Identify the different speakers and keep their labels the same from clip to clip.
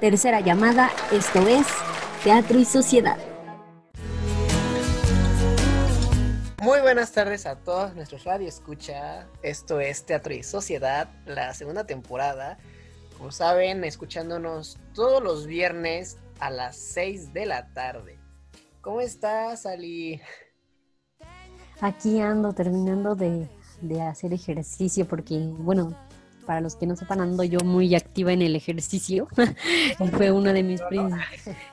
Speaker 1: tercera llamada, esto es Teatro y Sociedad.
Speaker 2: Muy buenas tardes a todos nuestros radio escucha. Esto es Teatro y Sociedad, la segunda temporada. Como saben, escuchándonos todos los viernes a las 6 de la tarde. ¿Cómo estás, Ali?
Speaker 1: Aquí ando terminando de, de hacer ejercicio porque, bueno, para los que no sepan, ando yo muy activa en el ejercicio. y fue una de mis...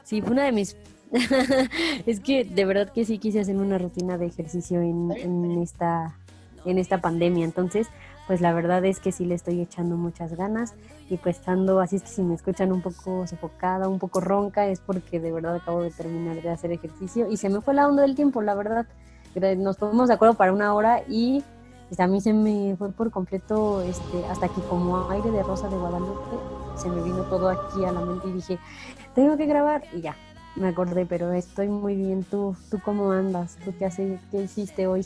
Speaker 1: Sí, fue una de mis... es que de verdad que sí quise hacer una rutina de ejercicio en, en, esta, en esta pandemia. Entonces, pues la verdad es que sí le estoy echando muchas ganas y pues ando, así es que si me escuchan un poco sofocada, un poco ronca, es porque de verdad acabo de terminar de hacer ejercicio y se me fue la onda del tiempo, la verdad. Nos ponemos de acuerdo para una hora y a mí se me fue por completo, este, hasta que como aire de rosa de Guadalupe, se me vino todo aquí a la mente y dije, tengo que grabar y ya, me acordé, pero estoy muy bien. ¿Tú, tú cómo andas? ¿Tú qué, haces, qué hiciste hoy?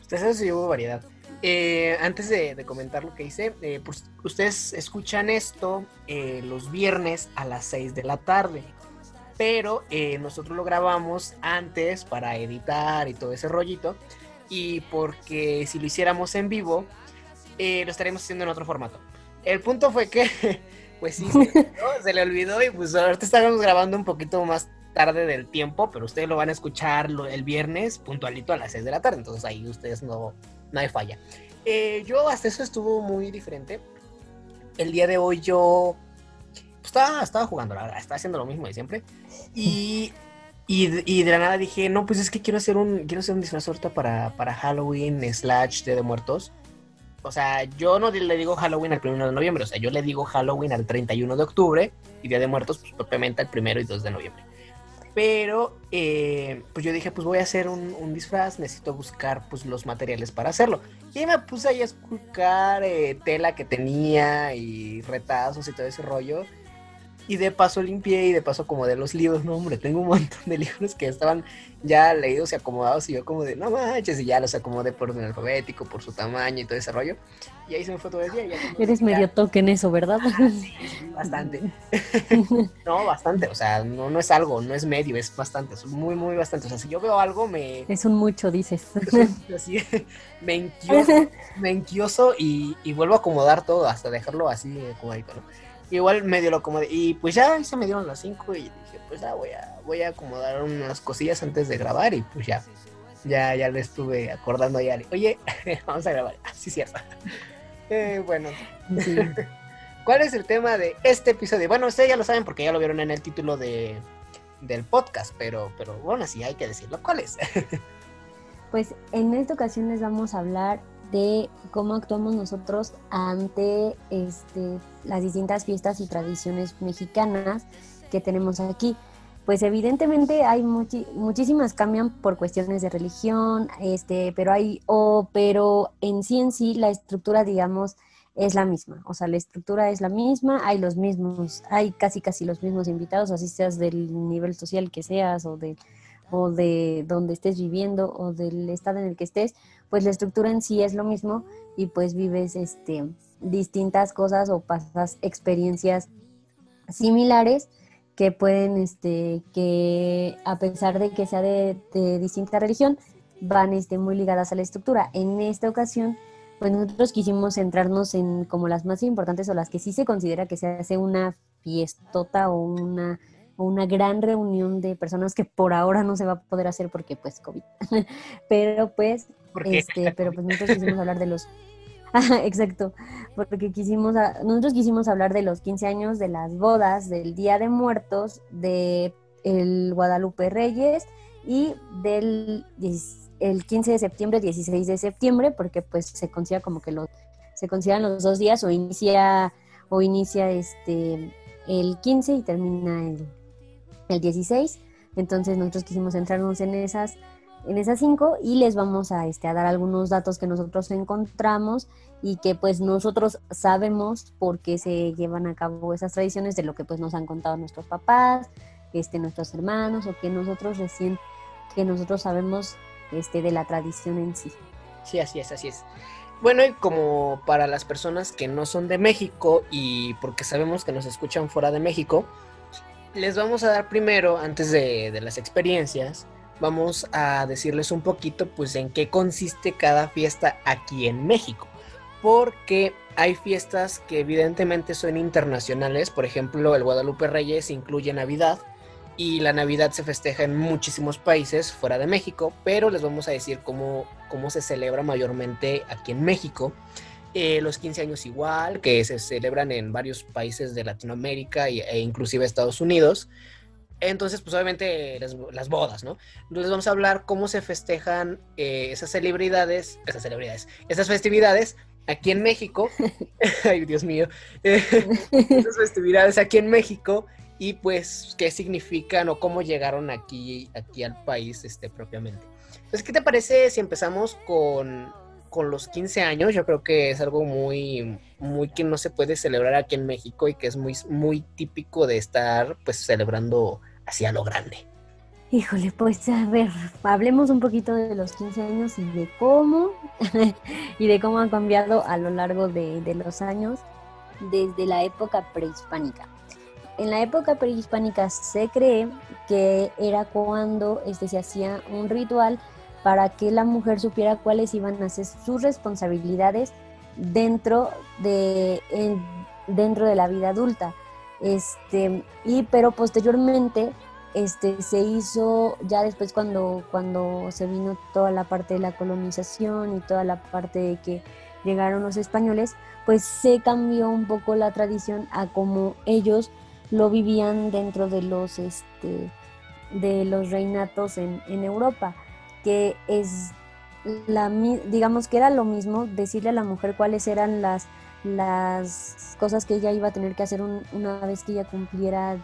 Speaker 2: Ustedes se llevó variedad. Eh, antes de, comentar lo que hice, eh, pues ustedes escuchan esto eh, los viernes a las 6 de la tarde, pero nosotros lo grabamos antes para editar y todo ese rollito y porque si lo hiciéramos en vivo, eh, lo estaríamos haciendo en otro formato. El punto fue que, pues sí, se, le olvidó y pues ahorita estábamos grabando un poquito más tarde del tiempo, pero ustedes lo van a escuchar el viernes puntualito a las 6 de la tarde, entonces ahí ustedes no, no hay falla. Eh, yo hasta eso estuvo muy diferente. El día de hoy yo pues, estaba, estaba jugando, la verdad, estaba haciendo lo mismo de siempre. Y y, de la nada dije, no, pues es que quiero hacer un, quiero hacer un disfraz ahorita para, para Halloween slash Día de Muertos. O sea, yo no le digo Halloween al 1 de noviembre, o sea, yo le digo Halloween al 31 de octubre y Día de Muertos, pues propiamente al 1 y 2 de noviembre. Pero, eh, pues yo dije, pues voy a hacer un, un, disfraz, necesito buscar pues los materiales para hacerlo. Y me puse ahí a esculcar eh, tela que tenía y retazos y todo ese rollo. Y de paso limpié y de paso acomodé los libros. No, hombre, tengo un montón de libros que estaban ya leídos y acomodados. Y yo, como de, no manches, y ya los acomodé por orden alfabético, por su tamaño y todo ese rollo. Y ahí se me fue todo el día.
Speaker 1: Eres medio toque en eso, ¿verdad?
Speaker 2: sí, bastante. no, bastante. O sea, no, no es algo, no es medio, es bastante. Es muy, muy bastante. O sea, si yo veo algo, me.
Speaker 1: Es un mucho, dices.
Speaker 2: así, me enquioso, me enquioso y, y vuelvo a acomodar todo hasta dejarlo así acomodadito, ¿no? Igual medio lo acomodé. Y pues ya se me dieron las 5 y dije, pues ya voy a, voy a acomodar unas cosillas antes de grabar y pues ya. Ya, ya le estuve acordando a Yari. Oye, vamos a grabar. Ah, sí, cierto. Eh, bueno. ¿Cuál es el tema de este episodio? Bueno, ustedes ya lo saben porque ya lo vieron en el título de, del podcast, pero, pero bueno, sí hay que decirlo. ¿Cuál es?
Speaker 1: pues en esta ocasión les vamos a hablar de cómo actuamos nosotros ante este, las distintas fiestas y tradiciones mexicanas que tenemos aquí. Pues evidentemente hay muchísimas cambian por cuestiones de religión, este, pero hay, o, pero en sí en sí la estructura, digamos, es la misma. O sea, la estructura es la misma, hay los mismos, hay casi casi los mismos invitados, así seas del nivel social que seas o de o de donde estés viviendo o del estado en el que estés, pues la estructura en sí es lo mismo y pues vives este, distintas cosas o pasas experiencias similares que pueden, este, que a pesar de que sea de, distinta religión, van este, muy ligadas a la estructura. En esta ocasión, pues nosotros quisimos centrarnos en como las más importantes o las que sí se considera que se hace una fiestota o una una gran reunión de personas que por ahora no se va a poder hacer porque pues COVID. pero pues, este, pero pues nosotros quisimos hablar de los exacto, porque quisimos, nosotros quisimos hablar de los 15 años, de las bodas, del Día de Muertos, de el Guadalupe Reyes y del el 15 de septiembre, 16 de septiembre, porque pues se considera como que los, se consideran los dos días o inicia o inicia este el 15 y termina el el 16. Entonces nosotros quisimos centrarnos en esas, en esas cinco y les vamos a, este, a dar algunos datos que nosotros encontramos y que pues nosotros sabemos por qué se llevan a cabo esas tradiciones de lo que pues nos han contado nuestros papás, este, nuestros hermanos o que nosotros recién, que nosotros sabemos este, de la tradición en sí.
Speaker 2: Sí, así es, así es. Bueno, y como para las personas que no son de México y porque sabemos que nos escuchan fuera de México, les vamos a dar primero, antes de, las experiencias, vamos a decirles un poquito pues en qué consiste cada fiesta aquí en México. Porque hay fiestas que evidentemente son internacionales, por ejemplo el Guadalupe Reyes incluye Navidad y la Navidad se festeja en muchísimos países fuera de México, pero les vamos a decir cómo, cómo se celebra mayormente aquí en México. Eh, los 15 años igual, que se celebran en varios países de Latinoamérica e inclusive Estados Unidos. Entonces, pues obviamente las, bodas, ¿no? Entonces vamos a hablar cómo se festejan eh, esas celebridades, esas celebridades, esas festividades aquí en México. Ay, Dios mío. esas festividades aquí en México y pues qué significan o cómo llegaron aquí, aquí al país este, propiamente. Entonces, ¿qué te parece si empezamos con, con los 15 años? Yo creo que es algo muy, muy que no se puede celebrar aquí en México y que es muy, muy típico de estar pues celebrando hacia lo grande.
Speaker 1: Híjole, pues a ver, hablemos un poquito de los 15 años y de cómo, y de cómo han cambiado a lo largo de, de los años desde la época prehispánica. En la época prehispánica se cree que era cuando este, se hacía un ritual para que la mujer supiera cuáles iban a ser sus responsabilidades dentro de, dentro de la vida adulta. Este, y pero posteriormente este, se hizo ya después cuando, cuando se vino toda la parte de la colonización y toda la parte de que llegaron los españoles, pues se cambió un poco la tradición a como ellos lo vivían dentro de los, este, de los reinatos en, en Europa, que es la, digamos que era lo mismo decirle a la mujer cuáles eran las, las cosas que ella iba a tener que hacer una vez que ella cumpliera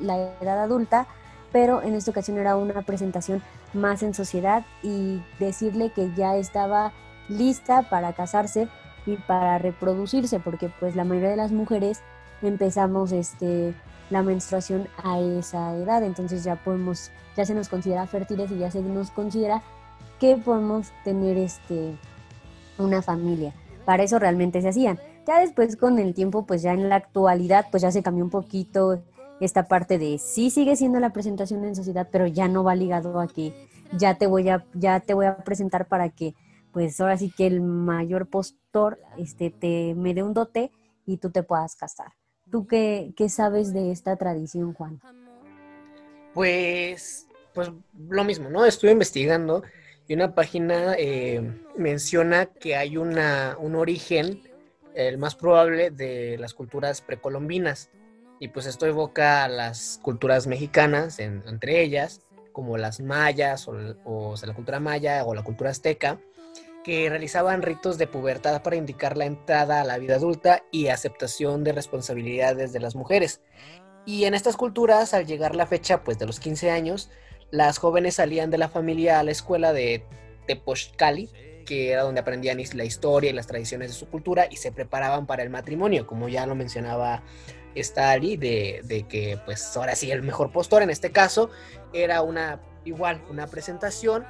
Speaker 1: la edad adulta, pero en esta ocasión era una presentación más en sociedad y decirle que ya estaba lista para casarse y para reproducirse, porque pues la mayoría de las mujeres empezamos este la menstruación a esa edad, entonces ya podemos, ya se nos considera fértiles y ya se nos considera que podemos tener este una familia. Para eso realmente se hacían. Ya después con el tiempo, pues ya en la actualidad, pues ya se cambió un poquito esta parte de sí sigue siendo la presentación en sociedad, pero ya no va ligado a que ya te voy a, ya te voy a presentar para que, pues ahora sí que el mayor postor este, te me dé un dote y tú te puedas casar. ¿Tú qué, qué sabes de esta tradición, Juan?
Speaker 2: Pues, pues lo mismo, ¿no? Estuve investigando y una página eh, menciona que hay una, un origen, el más probable, de las culturas precolombinas. Y pues esto evoca a las culturas mexicanas, entre ellas, como las mayas o, o, la cultura maya o la cultura azteca, que realizaban ritos de pubertad para indicar la entrada a la vida adulta y aceptación de responsabilidades de las mujeres. Y en estas culturas, al llegar la fecha pues, de los 15 años, las jóvenes salían de la familia a la escuela de Tepochcali, que era donde aprendían la historia y las tradiciones de su cultura y se preparaban para el matrimonio, como ya lo mencionaba esta de, de que pues ahora sí el mejor postor en este caso era una igual una presentación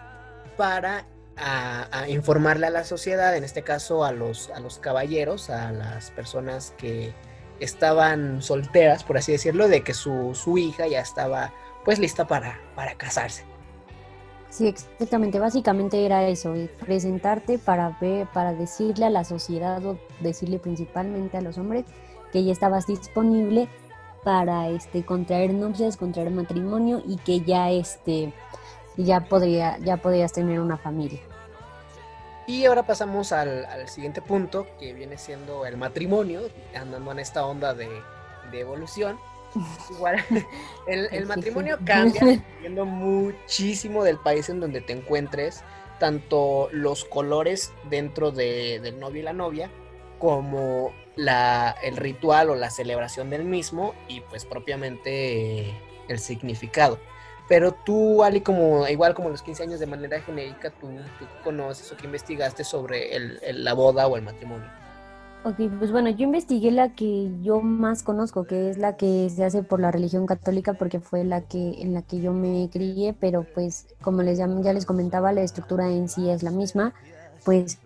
Speaker 2: para a, informarle a la sociedad, en este caso a los, a los caballeros, a las personas que estaban solteras, por así decirlo, de que su, su hija ya estaba pues lista para, para casarse.
Speaker 1: Sí, exactamente. Básicamente era eso, presentarte para ver, para decirle a la sociedad o decirle principalmente a los hombres que ya estabas disponible para este contraer nupcias, contraer matrimonio y que ya este ya podría, ya podrías tener una familia.
Speaker 2: Y ahora pasamos al, siguiente punto, que viene siendo el matrimonio, andando en esta onda de, evolución. Igual, el, matrimonio cambia dependiendo muchísimo del país en donde te encuentres, tanto los colores dentro del novio y la novia, como la, el ritual o la celebración del mismo y pues propiamente el significado. Pero tú, Ali, como igual como los 15 años de manera genérica, tú, conoces o que investigaste sobre el, la boda o el matrimonio.
Speaker 1: Ok, pues bueno, yo investigué la que yo más conozco, que es la que se hace por la religión católica, porque fue la que en la que yo me crié, pero pues como les ya, ya les comentaba, la estructura en sí es la misma, pues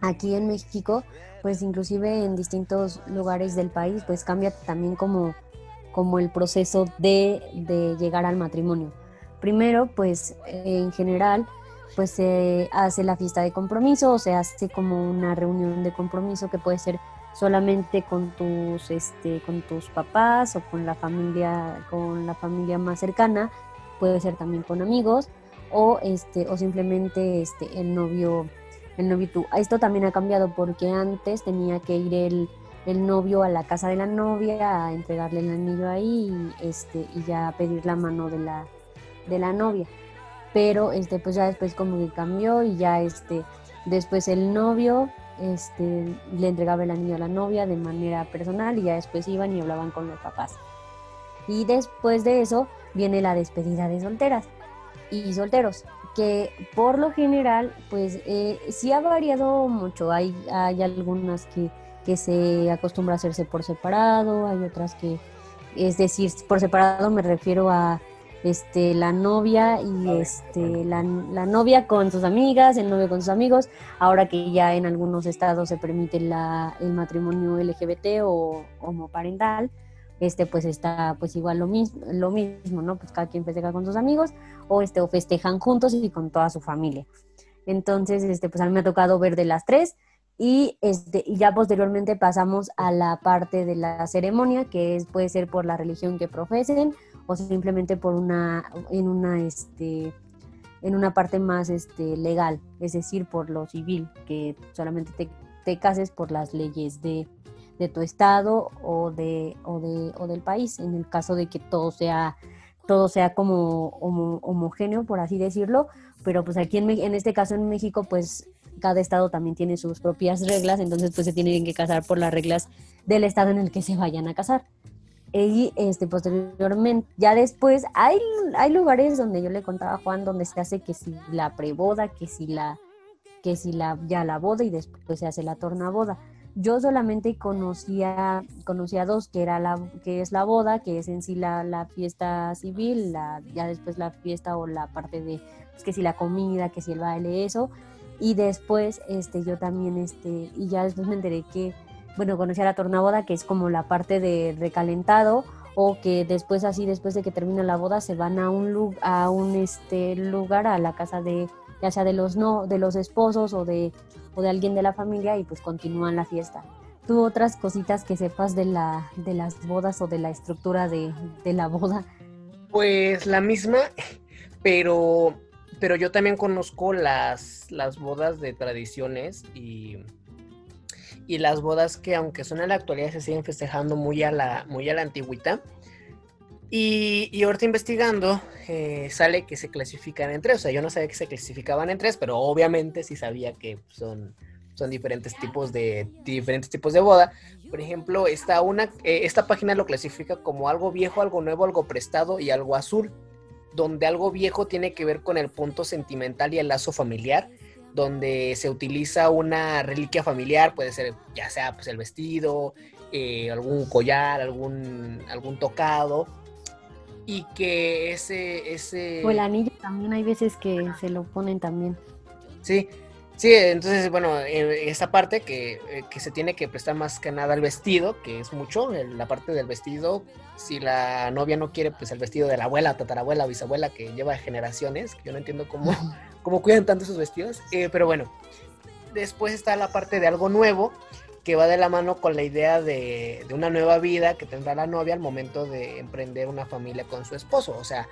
Speaker 1: aquí en México, pues inclusive en distintos lugares del país, pues cambia también como, como el proceso de, de llegar al matrimonio. Primero, pues en general, pues se hace la fiesta de compromiso o se hace como una reunión de compromiso que puede ser solamente con tus este con tus papás o con la familia con la familia más cercana puede ser también con amigos o este o simplemente este el novio el novio tú esto también ha cambiado porque antes tenía que ir el, el novio a la casa de la novia a entregarle el anillo ahí y este y ya pedir la mano de la de la novia pero este pues ya después como que cambió y ya este después el novio este, le entregaba el anillo a la novia de manera personal y ya después iban y hablaban con los papás. Y después de eso viene la despedida de solteras y solteros, que por lo general, pues eh, sí ha variado mucho. Hay, hay algunas que, que se acostumbra a hacerse por separado, hay otras que, es decir, por separado me refiero a este, la novia y este, la, novia con sus amigas, el novio con sus amigos, ahora que ya en algunos estados se permite la, el matrimonio LGBT o homoparental, este pues está pues igual lo mismo, lo mismo, ¿no? Pues cada quien festeja con sus amigos o este o festejan juntos y con toda su familia. Entonces, este pues a mí me ha tocado ver de las tres y este y ya posteriormente pasamos a la parte de la ceremonia que es puede ser por la religión que profesen o simplemente por una, en una, este, en una parte más este, legal, es decir, por lo civil, que solamente te, te cases por las leyes de, de tu estado o, de, o, de, o del país, en el caso de que todo sea, todo sea como homogéneo, por así decirlo, pero pues aquí en, en este caso en México, pues cada estado también tiene sus propias reglas, entonces pues se tienen que casar por las reglas del estado en el que se vayan a casar. Y este, posteriormente, ya después, hay, hay lugares donde yo le contaba a Juan donde se hace que si la preboda, que si la, que si la, ya la boda y después se hace la tornaboda. Yo solamente conocía, conocía dos, que era la, que es la boda, que es en sí la, la fiesta civil, la, ya después la fiesta o la parte de, pues, que si la comida, que si el baile, eso. Y después, este, yo también, este, y ya después me enteré que bueno, conocí a la tornaboda, que es como la parte de recalentado, o que después así, después de que termina la boda, se van a un, a un este, lugar, a la casa de, ya sea de los, no, de los esposos o de, o de alguien de la familia, y pues continúan la fiesta. ¿Tú otras cositas que sepas de, la, de las bodas o de la estructura de, de la boda?
Speaker 2: Pues la misma, pero, pero yo también conozco las, las bodas de tradiciones y y las bodas que aunque son en la actualidad se siguen festejando muy a la, muy a la antigüita. Y, y ahorita investigando eh, sale que se clasifican en tres. O sea, yo no sabía que se clasificaban en tres, pero obviamente sí sabía que son, son diferentes tipos de diferentes tipos de boda. Por ejemplo, esta, una, eh, esta página lo clasifica como algo viejo, algo nuevo, algo prestado y algo azul. Donde algo viejo tiene que ver con el punto sentimental y el lazo familiar donde se utiliza una reliquia familiar, puede ser ya sea pues el vestido, eh, algún collar, algún, algún tocado, y que ese, ese...
Speaker 1: O el anillo también hay veces que se lo ponen también.
Speaker 2: Sí, sí, entonces, bueno, esa parte que, eh, que, se tiene que prestar más que nada al vestido, que es mucho, la parte del vestido, si la novia no quiere, pues el vestido de la abuela, tatarabuela, bisabuela, que lleva generaciones, que yo no entiendo cómo, cómo cuidan tanto esos vestidos, eh, pero bueno, después está la parte de algo nuevo, que va de la mano con la idea de, de, una nueva vida que tendrá la novia al momento de emprender una familia con su esposo. O sea,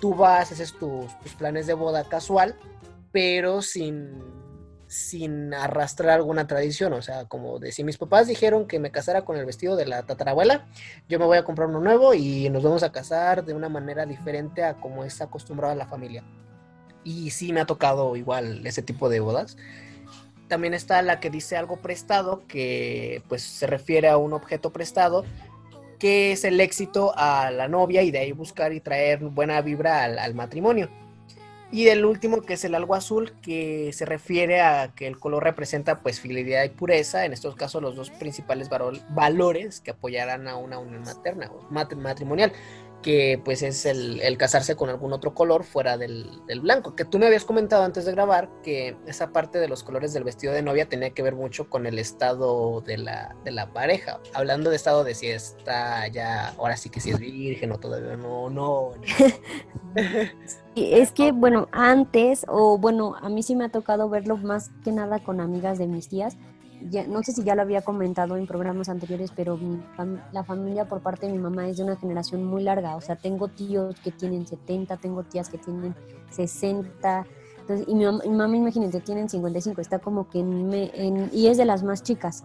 Speaker 2: tú vas, haces tus, tus planes de boda casual, pero sin, sin arrastrar alguna tradición. O sea, como de mis papás dijeron que me casara con el vestido de la tatarabuela, yo me voy a comprar uno nuevo y nos vamos a casar de una manera diferente a como está acostumbrada la familia y sí me ha tocado igual ese tipo de bodas. También está la que dice algo prestado, que pues se refiere a un objeto prestado, que es el éxito a la novia y de ahí buscar y traer buena vibra al, matrimonio. Y el último que es el algo azul, que se refiere a que el color representa pues fidelidad y pureza, en estos casos los dos principales valores que apoyarán a una unión materna o matrimonial. Que pues es el, casarse con algún otro color fuera del, blanco, que tú me habías comentado antes de grabar que esa parte de los colores del vestido de novia tenía que ver mucho con el estado de la, de la pareja, hablando de estado de si está ya, ahora sí que si es virgen o todavía no, no.
Speaker 1: es que, bueno, antes, o bueno, a mí sí me ha tocado verlo más que nada con amigas de mis tías, no sé si ya lo había comentado en programas anteriores, pero la familia por parte de mi mamá es de una generación muy larga. O sea, tengo tíos que tienen 70, tengo tías que tienen 60. Entonces, y mi, mamá, imagínense, tienen 55. Está como que y es de las más chicas.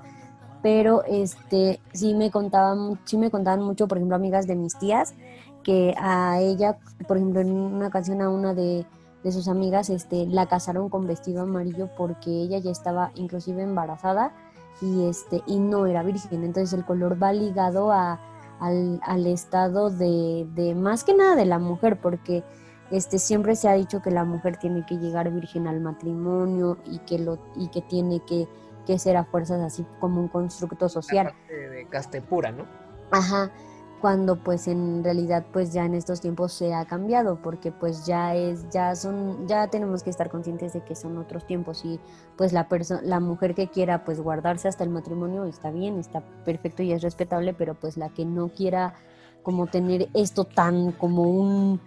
Speaker 1: Pero este sí me contaban, sí me contaban mucho, por ejemplo, amigas de mis tías, que a ella, por ejemplo, en una ocasión a una de de sus amigas este, la casaron con vestido amarillo porque ella ya estaba inclusive embarazada y, este, y no era virgen. Entonces el color va ligado a, al, estado de, de, más que nada de la mujer, porque este, siempre se ha dicho que la mujer tiene que llegar virgen al matrimonio y que, lo, y que tiene que, que ser a fuerzas así como un constructo social.
Speaker 2: De caste pura, ¿no?
Speaker 1: Ajá cuando pues en realidad pues ya en estos tiempos se ha cambiado porque pues ya es ya son ya tenemos que estar conscientes de que son otros tiempos y pues la persona la mujer que quiera pues guardarse hasta el matrimonio está bien está perfecto y es respetable pero pues la que no quiera como tener esto tan como un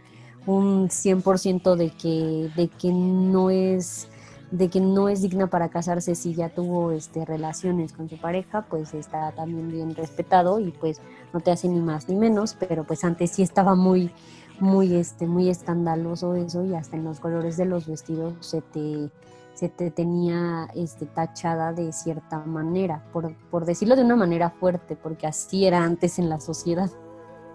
Speaker 1: un 100% de que de que no es de que no es digna para casarse si ya tuvo este, relaciones con su pareja, pues está también bien respetado y pues no te hace ni más ni menos, pero pues antes sí estaba muy, muy, este, muy escandaloso eso y hasta en los colores de los vestidos se te, se te tenía este, tachada de cierta manera, por, por decirlo de una manera fuerte, porque así era antes en la sociedad.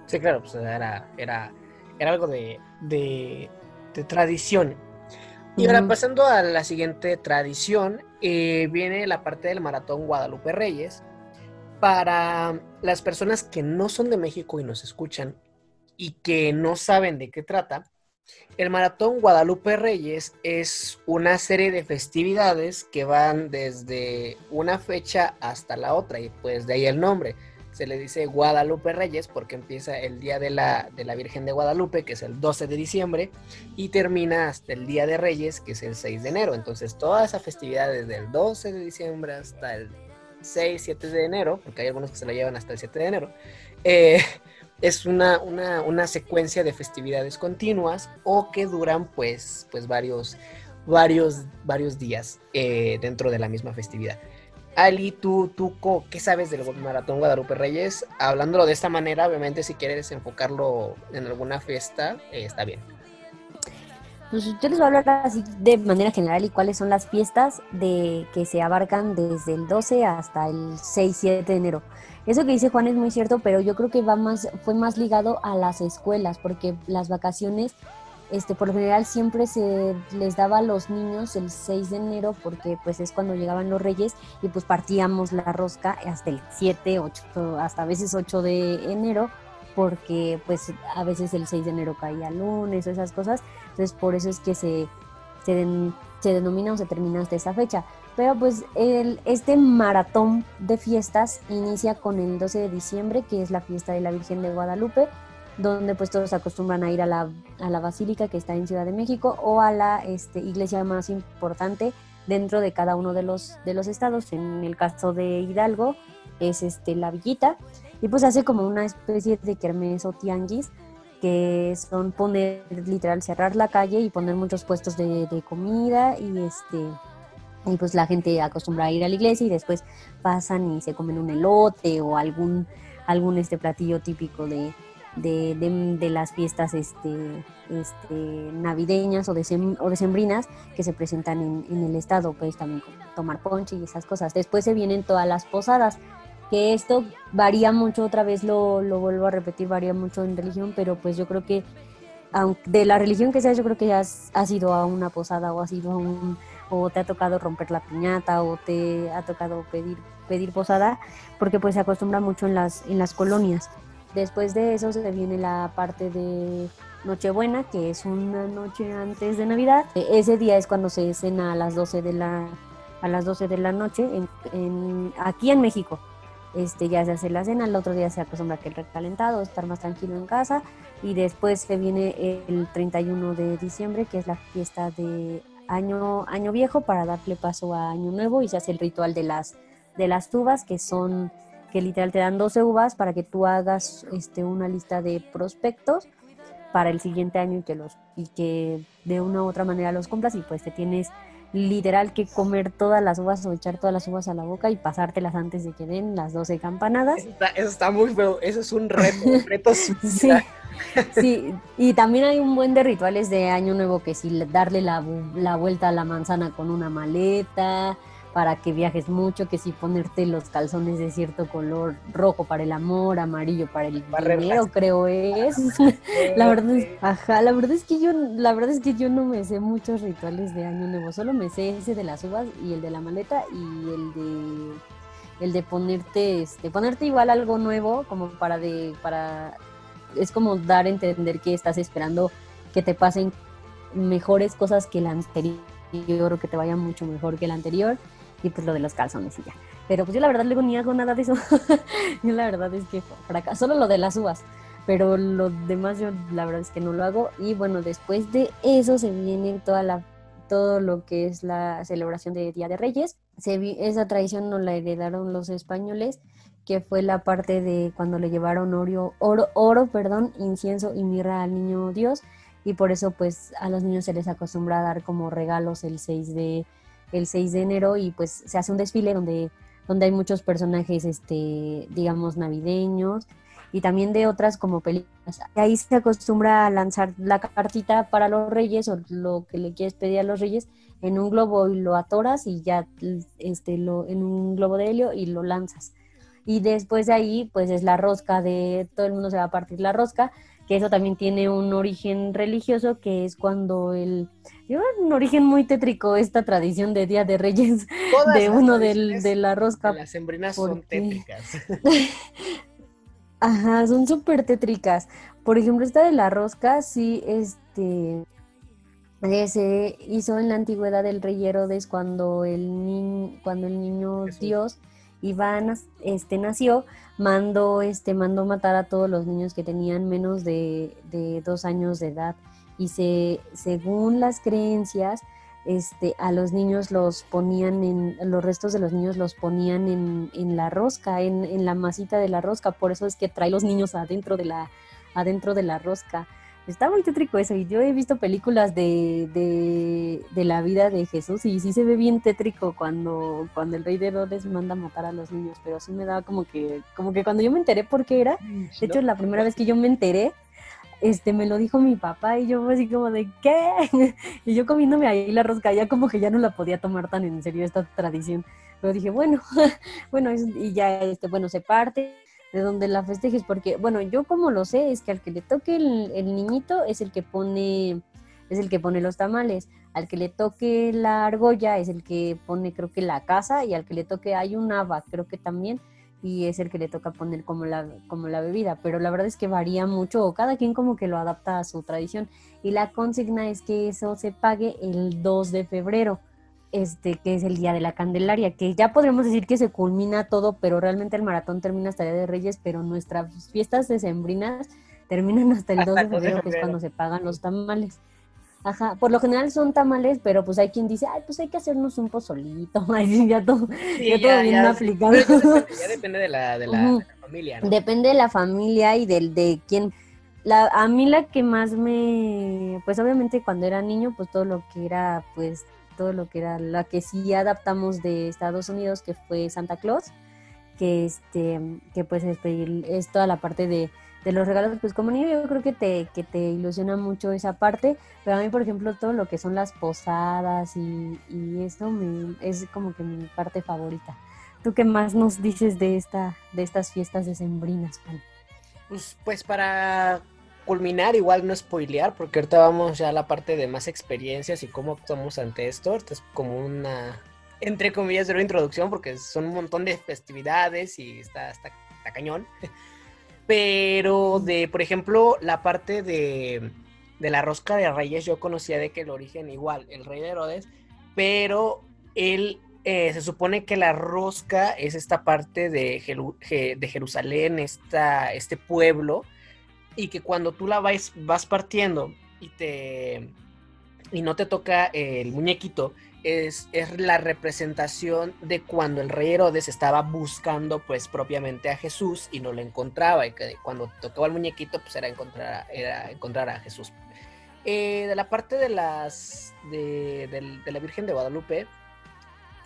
Speaker 2: Sí, claro, pues era, era, era algo de, de, de tradición y ahora pasando a la siguiente tradición, eh, viene la parte del maratón Guadalupe Reyes. Para las personas que no son de México y nos escuchan y que no saben de qué trata, el maratón Guadalupe Reyes es una serie de festividades que van desde una fecha hasta la otra y pues de ahí el nombre se le dice Guadalupe Reyes porque empieza el día de la, de la Virgen de Guadalupe, que es el 12 de diciembre, y termina hasta el Día de Reyes, que es el 6 de enero. Entonces, toda esa festividad desde el 12 de diciembre hasta el 6, 7 de enero, porque hay algunos que se la llevan hasta el 7 de enero, eh, es una, una, secuencia de festividades continuas o que duran pues, pues varios, varios, varios días eh, dentro de la misma festividad. Ali, tú, tú, ¿qué sabes del Maratón Guadalupe Reyes? Hablándolo de esta manera, obviamente, si quieres enfocarlo en alguna fiesta, eh, está bien.
Speaker 1: Pues yo les voy a hablar así de manera general y cuáles son las fiestas de que se abarcan desde el 12 hasta el 6-7 de enero. Eso que dice Juan es muy cierto, pero yo creo que va más, fue más ligado a las escuelas, porque las vacaciones este, por lo general siempre se les daba a los niños el 6 de enero porque pues es cuando llegaban los reyes y pues partíamos la rosca hasta el 7, 8, hasta a veces 8 de enero porque pues a veces el 6 de enero caía lunes o esas cosas. Entonces por eso es que se, se, se denomina o se termina hasta esa fecha. Pero pues el, este maratón de fiestas inicia con el 12 de diciembre, que es la fiesta de la Virgen de Guadalupe donde pues todos acostumbran a ir a la, a la basílica que está en Ciudad de México o a la este, iglesia más importante dentro de cada uno de los, de los estados. En el caso de Hidalgo es este, la Villita y pues hace como una especie de kermés o tianguis que son poner literal cerrar la calle y poner muchos puestos de, de comida y este y pues la gente acostumbra a ir a la iglesia y después pasan y se comen un elote o algún algún este platillo típico de, de, de, las fiestas este, este, navideñas o, de o decembrinas que se presentan en, en, el estado, pues también tomar ponche y esas cosas. Después se vienen todas las posadas, que esto varía mucho, otra vez lo, lo vuelvo a repetir, varía mucho en religión, pero pues yo creo que de la religión que sea, yo creo que ya has, has ido a una posada o has ido a un o te ha tocado romper la piñata o te ha tocado pedir pedir posada porque pues se acostumbra mucho en las en las colonias Después de eso se viene la parte de Nochebuena, que es una noche antes de Navidad. E, ese día es cuando se cena a las 12 de la, a las 12 de la noche aquí en México. este, ya se hace la cena, el otro día se acostumbra que el recalentado, estar más tranquilo en casa y después se viene el 31 de diciembre, que es la fiesta de año, año viejo para darle paso a año nuevo y se hace el ritual de las, de las uvas, que son, que literal te dan 12 uvas para que tú hagas este, una lista de prospectos para el siguiente año y que, los, y que de una u otra manera los compras y pues te tienes literal que comer todas las uvas o echar todas las uvas a la boca y pasártelas antes de que den las 12 campanadas.
Speaker 2: Eso está, muy feo, eso es un reto, reto
Speaker 1: sí, sí, y también hay un buen de rituales de Año Nuevo que si darle la, la vuelta a la manzana con una maleta, para que viajes mucho, que si ponerte los calzones de cierto color, rojo para el amor, amarillo para el dinero, creo es. la verdad es, ajá, la verdad es que yo, la verdad es que yo no me sé muchos rituales de año nuevo, solo me sé ese de las uvas y el de la maleta y el de el de ponerte, este, ponerte igual algo nuevo, como para de, para, es como dar a entender que estás esperando que te pasen mejores cosas que el anterior o que te vaya mucho mejor que el anterior y pues lo de los calzones y ya. Pero pues yo la verdad luego ni hago nada de eso. yo la verdad es que acá, solo lo de las uvas. Pero lo demás yo la verdad es que no lo hago. Y bueno, después de eso se viene toda la, todo lo que es la celebración de Día de Reyes. Se, esa tradición nos la heredaron los españoles, que fue la parte de cuando le llevaron oro, oro, oro perdón, incienso y mirra al niño Dios. Y por eso pues a los niños se les acostumbra a dar como regalos el 6 de el 6 de enero y pues se hace un desfile donde, donde hay muchos personajes, este, digamos, navideños y también de otras como películas. Ahí se acostumbra a lanzar la cartita para los reyes o lo que le quieres pedir a los reyes en un globo y lo atoras y ya este, lo, en un globo de helio y lo lanzas. Y después de ahí, pues es la rosca de todo el mundo se va a partir la rosca que eso también tiene un origen religioso, que es cuando el... Lleva un origen muy tétrico esta tradición de Día de Reyes, de uno del, de la rosca.
Speaker 2: Las sembrinas son tétricas.
Speaker 1: Ajá, son súper tétricas. Por ejemplo, esta de la rosca, sí, este... Se hizo en la antigüedad del rey Herodes cuando el, cuando el niño Dios Iván este, nació, mandó, este, mandó matar a todos los niños que tenían menos de, dos años de edad. Y se, según las creencias, este, a los niños los ponían en, los restos de los niños los ponían en, en la rosca, en, en, la masita de la rosca, por eso es que trae los niños adentro de la, adentro de la rosca. Está muy tétrico eso. Y yo he visto películas de, de, la vida de Jesús y sí se ve bien tétrico cuando, cuando el rey de Herodes manda a matar a los niños. Pero sí me da como que, como que cuando yo me enteré por qué era, de hecho, la primera vez que yo me enteré, este, me lo dijo mi papá y yo así como de, ¿qué? Y yo comiéndome ahí la rosca, ya como que ya no la podía tomar tan en serio esta tradición. Pero dije, bueno, bueno, y ya, este, bueno, se parte, de donde la festejes, porque, bueno, yo como lo sé, es que al que le toque el, niñito es el que pone, es el que pone los tamales, al que le toque la argolla es el que pone, creo que la casa, y al que le toque hay un haba, creo que también, y es el que le toca poner como la, como la bebida, pero la verdad es que varía mucho, o cada quien como que lo adapta a su tradición, y la consigna es que eso se pague el 2 de febrero este, que es el Día de la Candelaria, que ya podríamos decir que se culmina todo, pero realmente el maratón termina hasta el Día de Reyes, pero nuestras fiestas decembrinas terminan hasta el 2 de febrero, que es cuando se pagan los tamales. Ajá, por lo general son tamales, pero pues hay quien dice, ay, pues hay que hacernos un pozolito, ya todo, ya, todo bien aplicado.
Speaker 2: Ya, depende de la, de la, familia, ¿no?
Speaker 1: Depende de la familia y del de quién. La, a mí la que más me, pues obviamente cuando era niño, pues todo lo que era, pues todo lo que era la que sí adaptamos de Estados Unidos, que fue Santa Claus, que este, que pues es, es toda la parte de, de, los regalos, pues como niño yo creo que te, que te ilusiona mucho esa parte, pero a mí por ejemplo todo lo que son las posadas y, y eso es como que mi parte favorita. ¿Tú qué más nos dices de esta, de estas fiestas decembrinas, Juan?
Speaker 2: Pues, pues para culminar, igual no spoilear, porque ahorita vamos ya a la parte de más experiencias y cómo actuamos ante esto. Esto es como una, entre comillas, de introducción, porque son un montón de festividades y está, está, cañón. Pero de, por ejemplo, la parte de, de la rosca de reyes, yo conocía de que el origen igual, el rey de Herodes, pero él eh, se supone que la rosca es esta parte de, de Jerusalén, esta, este pueblo, y que cuando tú la vas, vas partiendo y te y no te toca el muñequito, es, es, la representación de cuando el rey Herodes estaba buscando pues propiamente a Jesús y no lo encontraba y que cuando tocaba el muñequito pues era encontrar, era encontrar a Jesús. Eh, de la parte de las de, la Virgen de Guadalupe,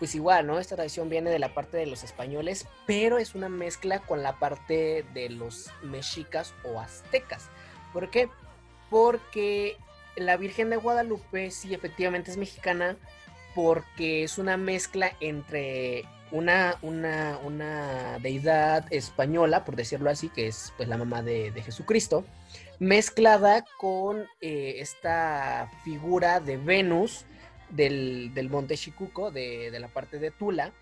Speaker 2: pues igual, ¿no? Esta tradición viene de la parte de los españoles, pero es una mezcla con la parte de los mexicas o aztecas. ¿Por qué? Porque la Virgen de Guadalupe sí efectivamente es mexicana, porque es una mezcla entre una, una, una, deidad española, por decirlo así, que es pues la mamá de, Jesucristo, mezclada con eh, esta figura de Venus del, monte Chicuco, de, de, la parte de Tula,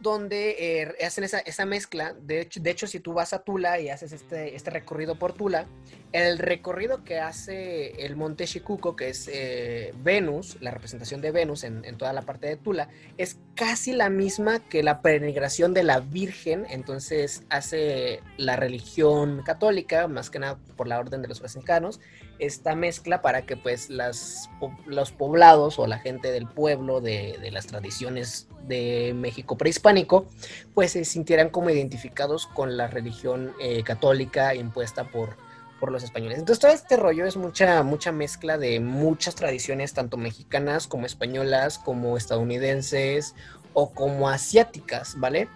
Speaker 2: donde eh, hacen esa, esa mezcla. De hecho, de hecho, si tú vas a Tula y haces este, este recorrido por Tula, el recorrido que hace el monte Shikuko, que es eh, Venus, la representación de Venus en, en, toda la parte de Tula, es casi la misma que la peregrinación de la Virgen. Entonces hace la religión católica, más que nada por la orden de los franciscanos, esta mezcla para que pues las, los poblados o la gente del pueblo de, de las tradiciones de México prehispánico pues se sintieran como identificados con la religión eh, católica impuesta por, por los españoles. Entonces todo este rollo es mucha, mucha mezcla de muchas tradiciones, tanto mexicanas como españolas, como estadounidenses o como asiáticas, ¿vale?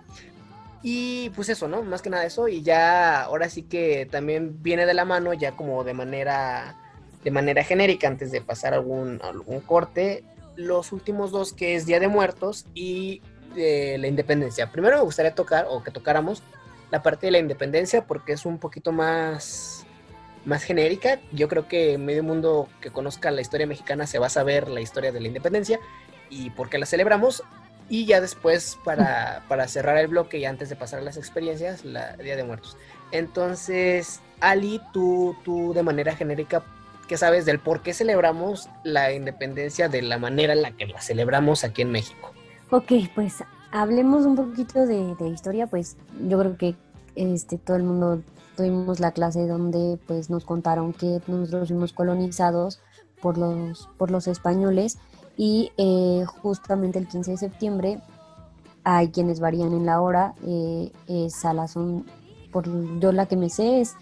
Speaker 2: Y pues eso, ¿no? Más que nada eso. Y ya ahora sí que también viene de la mano, ya como de manera, de manera genérica, antes de pasar algún, algún corte, los últimos dos, que es Día de Muertos y de la Independencia. Primero me gustaría tocar, o que tocáramos, la parte de la Independencia, porque es un poquito más, más genérica. Yo creo que medio mundo que conozca la historia mexicana se va a saber la historia de la Independencia y por qué la celebramos. Y ya después, para, para cerrar el bloque y antes de pasar a las experiencias, la Día de Muertos. Entonces, Ali, tú, tú de manera genérica, ¿qué sabes del por qué celebramos la independencia de la manera en la que la celebramos aquí en México?
Speaker 1: Ok, pues hablemos un poquito de, de historia, pues yo creo que este, todo el mundo tuvimos la clase donde pues nos contaron que nosotros fuimos colonizados por los, por los españoles y eh, justamente el 15 de septiembre hay quienes varían en la hora, eh, es a las por yo la que me sé es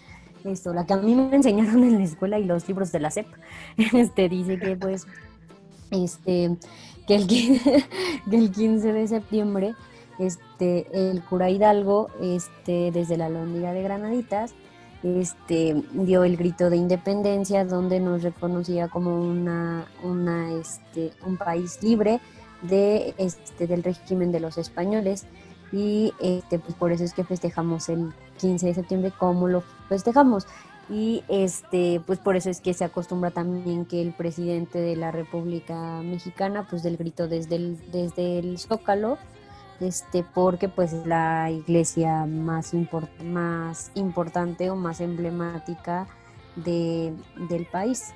Speaker 1: esto, la que a mí me enseñaron en la escuela y los libros de la SEP, este, dice que pues, este, que el, que el 15 de septiembre, este, el cura Hidalgo, este, desde la Lóndiga de Granaditas, este, dio el grito de independencia donde nos reconocía como una, una, este, un país libre de, este, del régimen de los españoles. Y este, pues por eso es que festejamos el 15 de septiembre como lo festejamos. Y este pues por eso es que se acostumbra también que el presidente de la República Mexicana pues del grito desde el, desde el Zócalo este, porque pues es la iglesia más, más importante o más emblemática de, del país.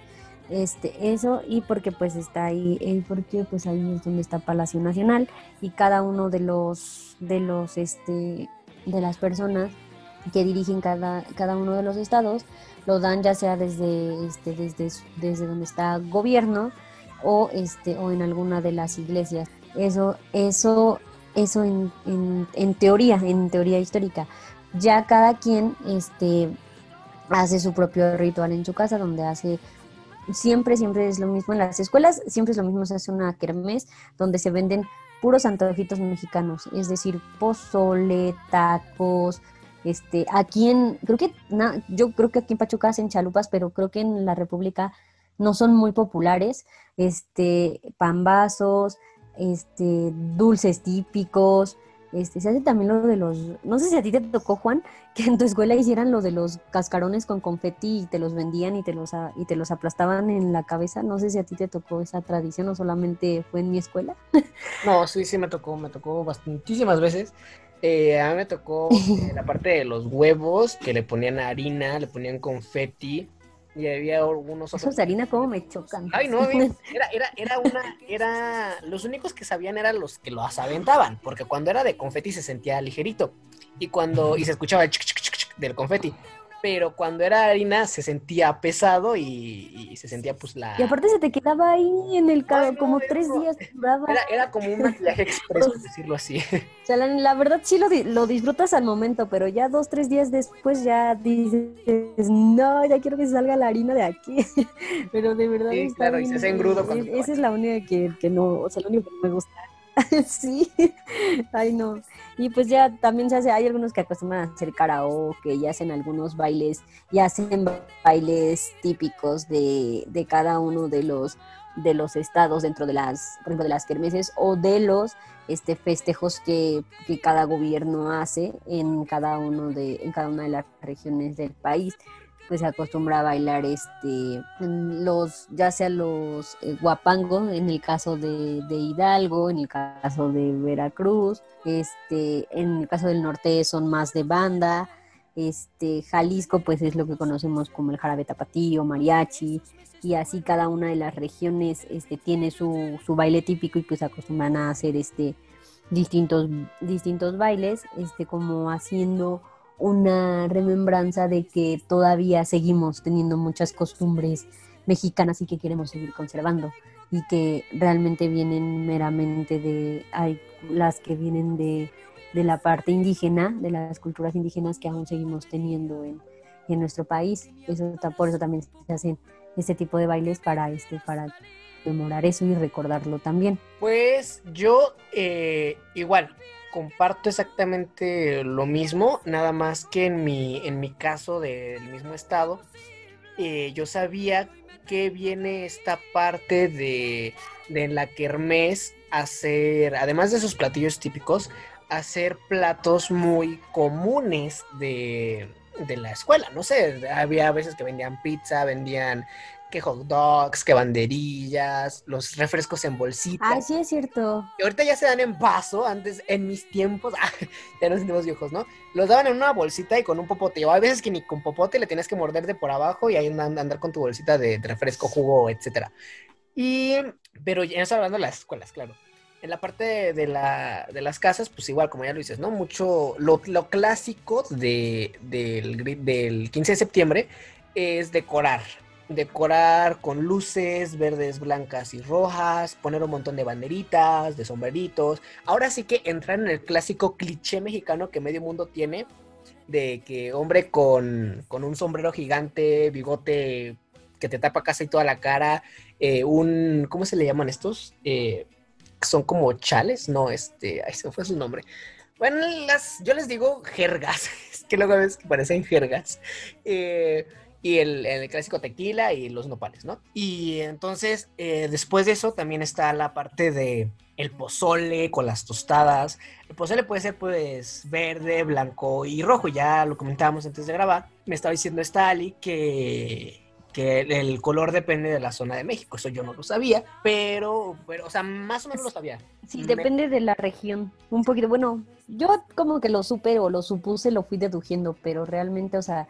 Speaker 1: Este, eso y porque pues está ahí, porque pues ahí es donde está Palacio Nacional y cada uno de los, de los, este, de las personas que dirigen cada, cada uno de los estados lo dan ya sea desde, este, desde, desde donde está gobierno o, este, o en alguna de las iglesias. Eso, eso eso en, en, teoría, en teoría histórica. Ya cada quien este, hace su propio ritual en su casa, donde hace siempre, siempre es lo mismo en las escuelas, siempre es lo mismo, se hace una kermés donde se venden puros antojitos mexicanos, es decir, pozole, tacos, este, aquí en, creo que, yo creo que aquí en Pachuca hacen chalupas, pero creo que en la República no son muy populares, este, pambazos, este, dulces típicos. Este, se hace también lo de los, no sé si a ti te tocó, Juan, que en tu escuela hicieran lo de los cascarones con confeti y te los vendían y te los, y te los aplastaban en la cabeza. No sé si a ti te tocó esa tradición o solamente fue en mi escuela.
Speaker 2: No, sí, sí me tocó, me tocó bastantísimas veces. Eh, a mí me tocó la parte de los huevos, que le ponían harina, le ponían confeti, y había algunos
Speaker 1: otros. Esos de harina como me chocan.
Speaker 2: Ay, no, era, era, era una, era, los únicos que sabían eran los que los aventaban, porque cuando era de confeti se sentía ligerito, y cuando, y se escuchaba el chic, chic, chic, del confeti, pero cuando era harina se sentía pesado y, se sentía pues la...
Speaker 1: Y aparte se te quedaba ahí en el carro como tres días.
Speaker 2: Era, era, como un maquillaje expreso, por decirlo así.
Speaker 1: O sea, la, verdad sí lo, lo, disfrutas al momento, pero ya dos, tres días después ya dices, no, ya quiero que salga la harina de aquí. pero de verdad...
Speaker 2: Sí, claro, y se hace engrudo.
Speaker 1: Esa es la única que, que no, o sea, lo único que no me gusta. sí, ay no. Y pues ya también se hace, hay algunos que acostumbran a hacer karaoke y hacen algunos bailes, y hacen bailes típicos de, de cada uno de los de los estados dentro de las, por ejemplo, de las kermeses o de los este, festejos que, que, cada gobierno hace en cada uno de, en cada una de las regiones del país pues se acostumbra a bailar este los ya sea los eh, guapangos en el caso de, Hidalgo en el caso de Veracruz este en el caso del norte son más de banda este Jalisco pues es lo que conocemos como el jarabe tapatío mariachi y así cada una de las regiones este tiene su, su baile típico y pues acostumbran a hacer este distintos distintos bailes este como haciendo una remembranza de que todavía seguimos teniendo muchas costumbres mexicanas y que queremos seguir conservando y que realmente vienen meramente de hay las que vienen de, la parte indígena, de las culturas indígenas que aún seguimos teniendo en, nuestro país. Eso, por eso también se hacen este tipo de bailes para, este, para memorar eso y recordarlo también.
Speaker 2: Pues yo eh, igual, comparto exactamente lo mismo, nada más que en mi, en mi caso del mismo estado, eh, yo sabía que viene esta parte de, de la kermés hacer, además de sus platillos típicos, hacer platos muy comunes de, de la escuela. No sé, había veces que vendían pizza, vendían que hot dogs, que banderillas, los refrescos en bolsita.
Speaker 1: Ah, sí, es cierto.
Speaker 2: Y ahorita ya se dan en vaso, antes, en mis tiempos, ah, ya nos sentimos viejos, ¿no? Los daban en una bolsita y con un popote. O hay veces que ni con popote le tienes que morder de por abajo y ahí andar con tu bolsita de, refresco, jugo, etcétera. Y, pero ya estoy hablando de las escuelas, claro. En la parte de, la, de las casas, pues igual, como ya lo dices, ¿no? Mucho, lo, lo clásico de, del, del 15 de septiembre es decorar decorar con luces verdes, blancas y rojas, poner un montón de banderitas, de sombreritos. Ahora sí que entrar en el clásico cliché mexicano que medio mundo tiene, de que hombre con, un sombrero gigante, bigote que te tapa casi toda la cara, eh, un, ¿cómo se le llaman estos? Eh, son como chales, no, este, ahí se fue su nombre. Bueno, las, yo les digo jergas, es que luego a veces parecen jergas. Eh, y el, clásico tequila y los nopales, ¿no? Y entonces, eh, después de eso, también está la parte de el pozole con las tostadas. El pozole puede ser, pues, verde, blanco y rojo. Ya lo comentábamos antes de grabar. Me estaba diciendo Stali que, que el color depende de la zona de México. Eso yo no lo sabía, pero, pero o sea, más o menos lo sabía.
Speaker 1: Sí, depende de la región. Un poquito, bueno, yo como que lo supe o lo supuse, lo fui deduciendo, pero realmente, o sea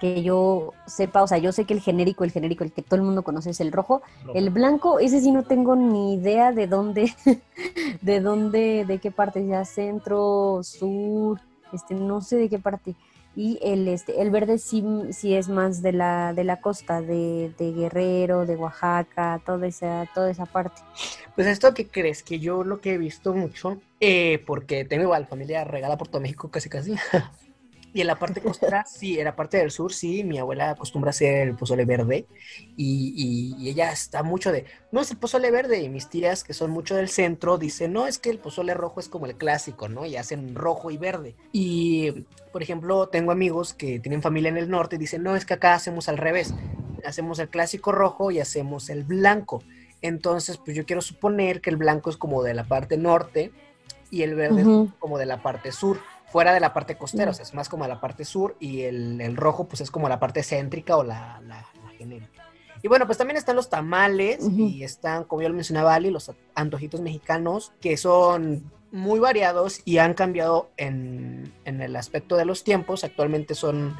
Speaker 1: que yo sepa, o sea, yo sé que el genérico, el genérico, el que todo el mundo conoce es el rojo. El blanco, ese sí no tengo ni idea de dónde, de dónde, de qué parte, ya centro, sur, este, no sé de qué parte. Y el, este, el verde sí, sí es más de la, de la costa, de, de Guerrero, de Oaxaca, toda esa, toda esa parte.
Speaker 2: Pues esto que crees, que yo lo que he visto mucho, eh, porque tengo igual familia regada por todo México casi casi, Y en la parte costera, sí, en la parte del sur, sí, mi abuela acostumbra a hacer el pozole verde y, ella está mucho de, no es el pozole verde, y mis tías que son mucho del centro dicen, no, es que el pozole rojo es como el clásico, ¿no? Y hacen rojo y verde. Y, por ejemplo, tengo amigos que tienen familia en el norte y dicen, no, es que acá hacemos al revés, hacemos el clásico rojo y hacemos el blanco. Entonces, pues yo quiero suponer que el blanco es como de la parte norte y el verde es como de la parte sur fuera de la parte costera, o sea, es más como la parte sur y el, rojo pues es como la parte céntrica o la, genérica. Y bueno, pues también están los tamales y están, como ya lo mencionaba Ali, los antojitos mexicanos que son muy variados y han cambiado en, el aspecto de los tiempos. Actualmente son,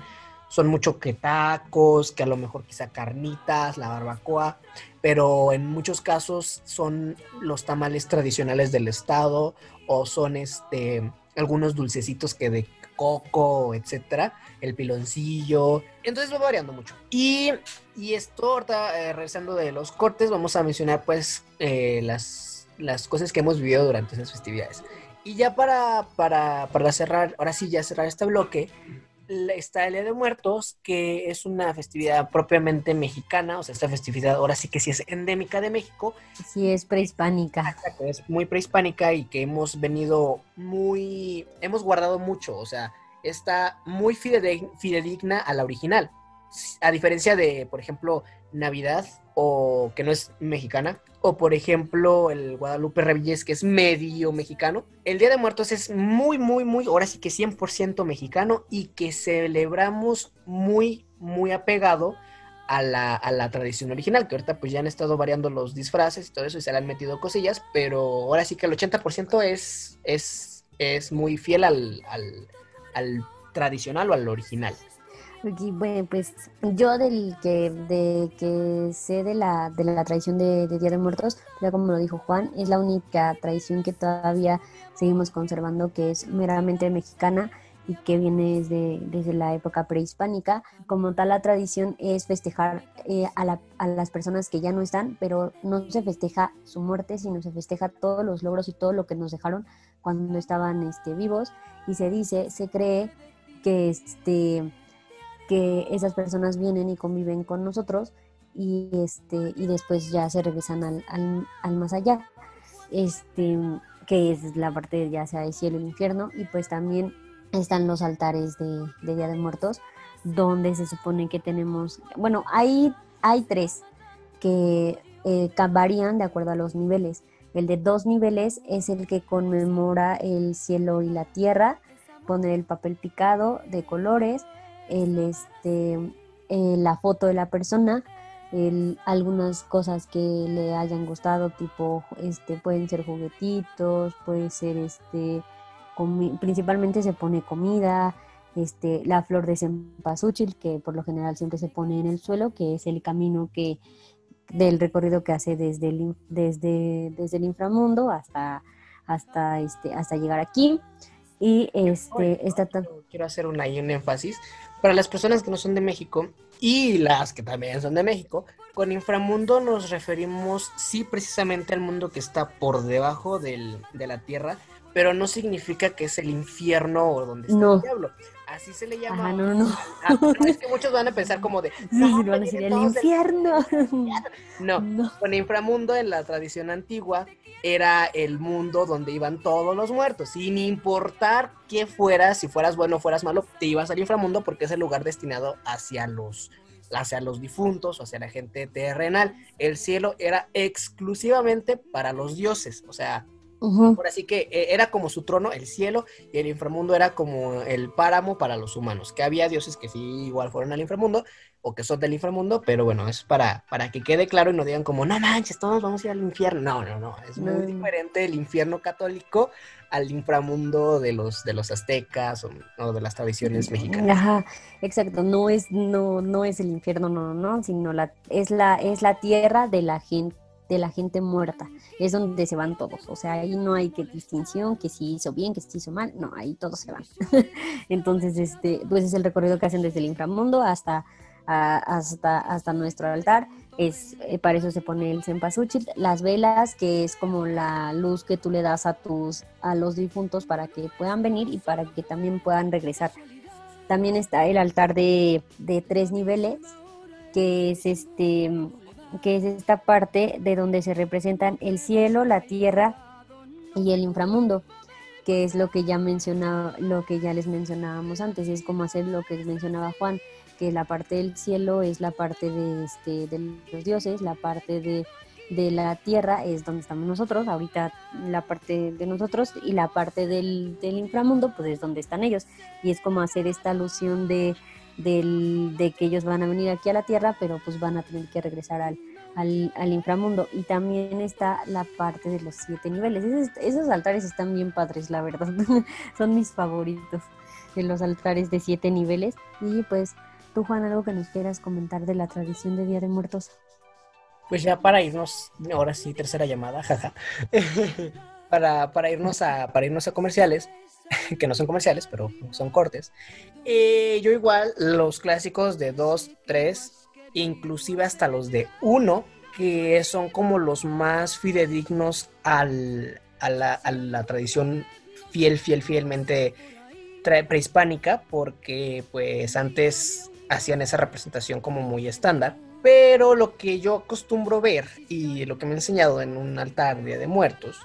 Speaker 2: son mucho que tacos, que a lo mejor quizá carnitas, la barbacoa, pero en muchos casos son los tamales tradicionales del estado o son este algunos dulcecitos que de coco, etcétera, el piloncillo, entonces va variando mucho. Y, y esto, ahorita eh, regresando de los cortes, vamos a mencionar pues eh, las, las cosas que hemos vivido durante esas festividades. Y ya para, para, para cerrar, ahora sí ya cerrar este bloque, está el Día de Muertos, que es una festividad propiamente mexicana, o sea, esta festividad ahora sí que sí es endémica de México.
Speaker 1: Sí, es prehispánica.
Speaker 2: Exacto, es muy prehispánica y que hemos venido muy, hemos guardado mucho, o sea, está muy fidedigna a la original. A diferencia de, por ejemplo, Navidad, o que no es mexicana, o por ejemplo el Guadalupe Reyes, que es medio mexicano. El Día de Muertos es muy, muy, muy, ahora sí que 100% mexicano y que celebramos muy, muy apegado a la, a la, tradición original, que ahorita pues ya han estado variando los disfraces y todo eso y se le han metido cosillas, pero ahora sí que el 80% es, es, es muy fiel al, al tradicional o al original
Speaker 1: bueno, pues yo del que, de que sé de la, de la tradición de, Día de Muertos, ya como lo dijo Juan, es la única tradición que todavía seguimos conservando, que es meramente mexicana y que viene desde, desde la época prehispánica. Como tal, la tradición es festejar eh, a, la, a, las personas que ya no están, pero no se festeja su muerte, sino se festeja todos los logros y todo lo que nos dejaron cuando estaban este, vivos. Y se dice, se cree que este que esas personas vienen y conviven con nosotros y, este, y después ya se regresan al, al, más allá, este, que es la parte ya sea de cielo y infierno, y pues también están los altares de, Día de Muertos, donde se supone que tenemos, bueno, hay, hay tres que eh, varían de acuerdo a los niveles. El de dos niveles es el que conmemora el cielo y la tierra, pone el papel picado de colores, el, este, eh, la foto de la persona, algunas cosas que le hayan gustado, tipo, este, pueden ser juguetitos, puede ser, este, principalmente se pone comida, este, la flor de cempasúchil, que por lo general siempre se pone en el suelo, que es el camino que del recorrido que hace desde el, desde, desde el inframundo hasta, hasta, este, hasta llegar aquí. Y este, está
Speaker 2: Quiero hacer un, ahí un énfasis para las personas que no son de México y las que también son de México, con inframundo nos referimos sí precisamente al mundo que está por debajo del, de la tierra, pero no significa que es el infierno o donde está el diablo. Así se le llama.
Speaker 1: no, no.
Speaker 2: Ah, es que muchos van a pensar como de.
Speaker 1: No, van a decir el infierno.
Speaker 2: No, no, con inframundo en la tradición antigua era el mundo donde iban todos los muertos, sin importar qué fueras, si fueras bueno o fueras malo, te ibas al inframundo porque es el lugar destinado hacia los hacia los difuntos o hacia la gente terrenal. El cielo era exclusivamente para los dioses, o sea, por así que eh, era como su trono, el cielo, y el inframundo era como el páramo para los humanos. Que había dioses que sí igual fueron al inframundo, o que son del inframundo, pero bueno, es para, para que quede claro y no digan como, no manches, todos vamos a ir al infierno. No, no, no, es muy diferente el infierno católico al inframundo de los, de los aztecas o, de las tradiciones mexicanas.
Speaker 1: Ajá, exacto, no es, no, no es el infierno, no, no, sino la, es la, es la tierra de la gente de la gente muerta. Es donde se van todos. O sea, ahí no hay que distinción, que si hizo bien, que si hizo mal. No, ahí todos se van. Entonces, este, pues es el recorrido que hacen desde el inframundo hasta, hasta, hasta nuestro altar. Es, eh, para eso se pone el cempasúchil, las velas, que es como la luz que tú le das a tus, a los difuntos para que puedan venir y para que también puedan regresar. También está el altar de, de tres niveles, que es este que es esta parte de donde se representan el cielo, la tierra y el inframundo, que es lo que ya mencionaba, lo que ya les mencionábamos antes, es como hacer lo que mencionaba Juan, que la parte del cielo es la parte de, este, de los dioses, la parte de, de la tierra es donde estamos nosotros, ahorita la parte de nosotros y la parte del, del inframundo pues es donde están ellos. Y es como hacer esta alusión de del, de que ellos van a venir aquí a la Tierra, pero pues van a tener que regresar al, al, inframundo. Y también está la parte de los siete niveles. Esos, altares están bien padres, la verdad. Son mis favoritos de los altares de siete niveles. Y pues tú, Juan, algo que nos quieras comentar de la tradición de Día de Muertos.
Speaker 2: Pues ya para irnos, ahora sí, tercera llamada, jaja. para, para, irnos a, para irnos a comerciales, que no son comerciales, pero son cortes. Eh, yo igual, los clásicos de 2, 3, inclusive hasta los de 1, que son como los más fidedignos al, a, la, la tradición fiel, fiel, fielmente prehispánica, porque pues antes hacían esa representación como muy estándar. Pero lo que yo acostumbro ver y lo que me he enseñado en un altar de muertos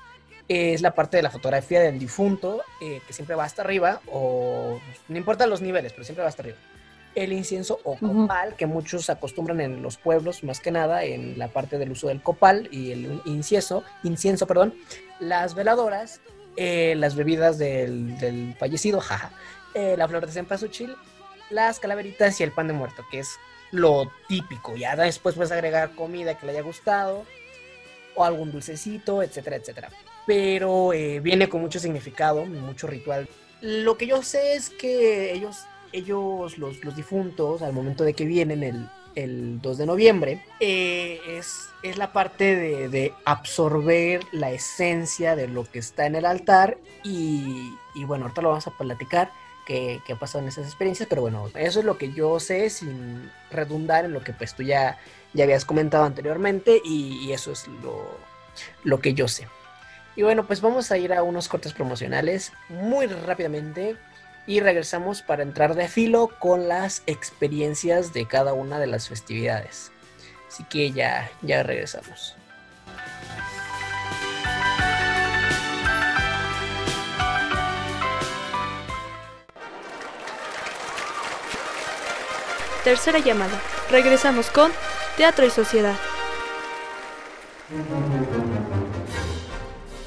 Speaker 2: es la parte de la fotografía del difunto, eh, que siempre va hasta arriba, o no importa los niveles, pero siempre va hasta arriba. El incienso o copal, que muchos acostumbran en los pueblos, más que nada, en la parte del uso del copal y el incienso, incienso, perdón, las veladoras, eh, las bebidas del, fallecido, jaja, eh, la flor de cempasúchil, las calaveritas y el pan de muerto, que es lo típico. Ya después puedes agregar comida que le haya gustado o algún dulcecito, etcétera, etcétera. Pero eh, viene con mucho significado, mucho ritual. Lo que yo sé es que ellos, ellos los, los difuntos, al momento de que vienen el, el 2 de noviembre, eh, es, es, la parte de, de, absorber la esencia de lo que está en el altar y, y bueno, ahorita lo vamos a platicar que, ha pasado en esas experiencias, pero bueno, eso es lo que yo sé sin redundar en lo que pues tú ya, ya habías comentado anteriormente y, eso es lo, lo que yo sé. Y bueno, pues vamos a ir a unos cortes promocionales muy rápidamente y regresamos para entrar de filo con las experiencias de cada una de las festividades. Así que ya, ya regresamos.
Speaker 3: Tercera llamada. Regresamos con Teatro y Sociedad.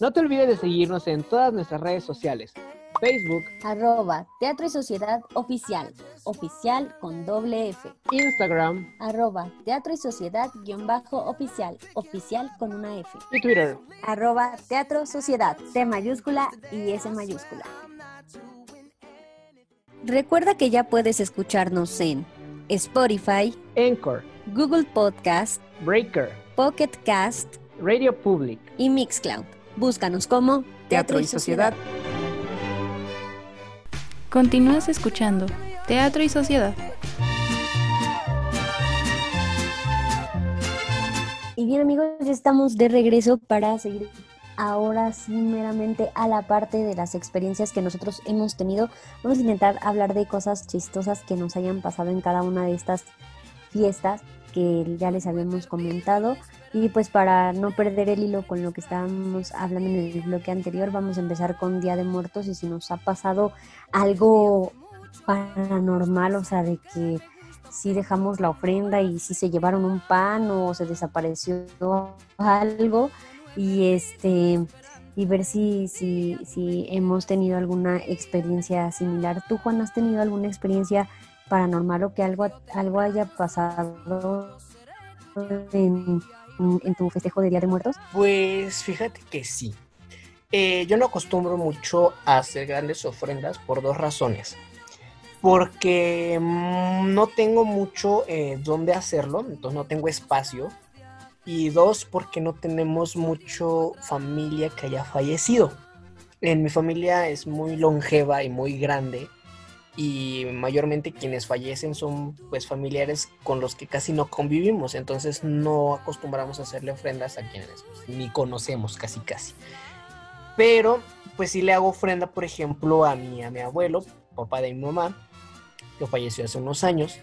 Speaker 2: No te olvides de seguirnos en todas nuestras redes sociales. Facebook,
Speaker 1: arroba Teatro y Sociedad Oficial, oficial con doble F.
Speaker 2: Instagram,
Speaker 1: arroba Teatro y Sociedad guion bajo oficial, oficial con una F.
Speaker 2: Y Twitter,
Speaker 1: arroba Teatro Sociedad, T mayúscula y S mayúscula. Recuerda que ya puedes escucharnos en Spotify,
Speaker 2: Anchor,
Speaker 1: Google Podcast,
Speaker 2: Breaker,
Speaker 1: Pocket Cast,
Speaker 2: Radio Public
Speaker 1: y Mixcloud. Búscanos como Teatro, y Sociedad.
Speaker 3: Continúas escuchando Teatro y Sociedad.
Speaker 1: Y bien amigos, ya estamos de regreso para seguir ahora sí meramente a la parte de las experiencias que nosotros hemos tenido. Vamos a intentar hablar de cosas chistosas que nos hayan pasado en cada una de estas fiestas que ya les habíamos comentado. Y pues para no perder el hilo con lo que estábamos hablando en el bloque anterior, vamos a empezar con Día de Muertos y si nos ha pasado algo paranormal, o sea, de que si dejamos la ofrenda y si se llevaron un pan o se desapareció algo y este y ver si, si, si hemos tenido alguna experiencia similar. ¿Tú, Juan, has tenido alguna experiencia paranormal o que algo, algo haya pasado en, tu festejo de Día de Muertos?
Speaker 2: Pues fíjate que sí. Eh, yo no acostumbro mucho a hacer grandes ofrendas por dos razones. Porque mm, no tengo mucho eh, dónde hacerlo, entonces no tengo espacio y dos, porque no tenemos mucho familia que haya fallecido. En mi familia es muy longeva y muy grande y mayormente quienes fallecen son pues familiares con los que casi no convivimos, entonces no acostumbramos a hacerle ofrendas a quienes pues, ni conocemos casi casi. Pero pues sí le hago ofrenda, por ejemplo, a mi, a mi abuelo, papá de mi mamá, que falleció hace unos años,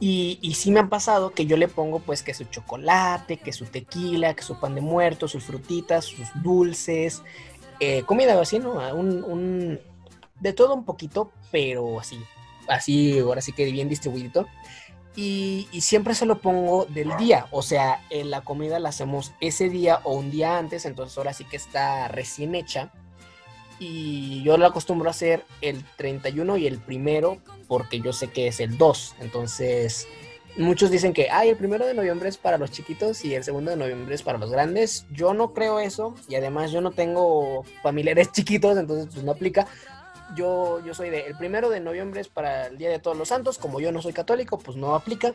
Speaker 2: y, y, sí me han pasado que yo le pongo pues que su chocolate, que su tequila, que su pan de muerto, sus frutitas, sus dulces, eh, comida así, ¿no? Un, de todo un poquito, pero así, así, ahora sí que bien distribuido. Y, y, siempre se lo pongo del día, o sea, en la comida la hacemos ese día o un día antes, entonces ahora sí que está recién hecha y yo lo acostumbro a hacer el 31 y el primero porque yo sé que es el 2. Entonces, muchos dicen que, ay, el primero de noviembre es para los chiquitos y el segundo de noviembre es para los grandes. Yo no creo eso y además yo no tengo familiares chiquitos, entonces pues no aplica. Yo, yo soy de, el primero de noviembre es para el Día de Todos los Santos, como yo no soy católico, pues no aplica.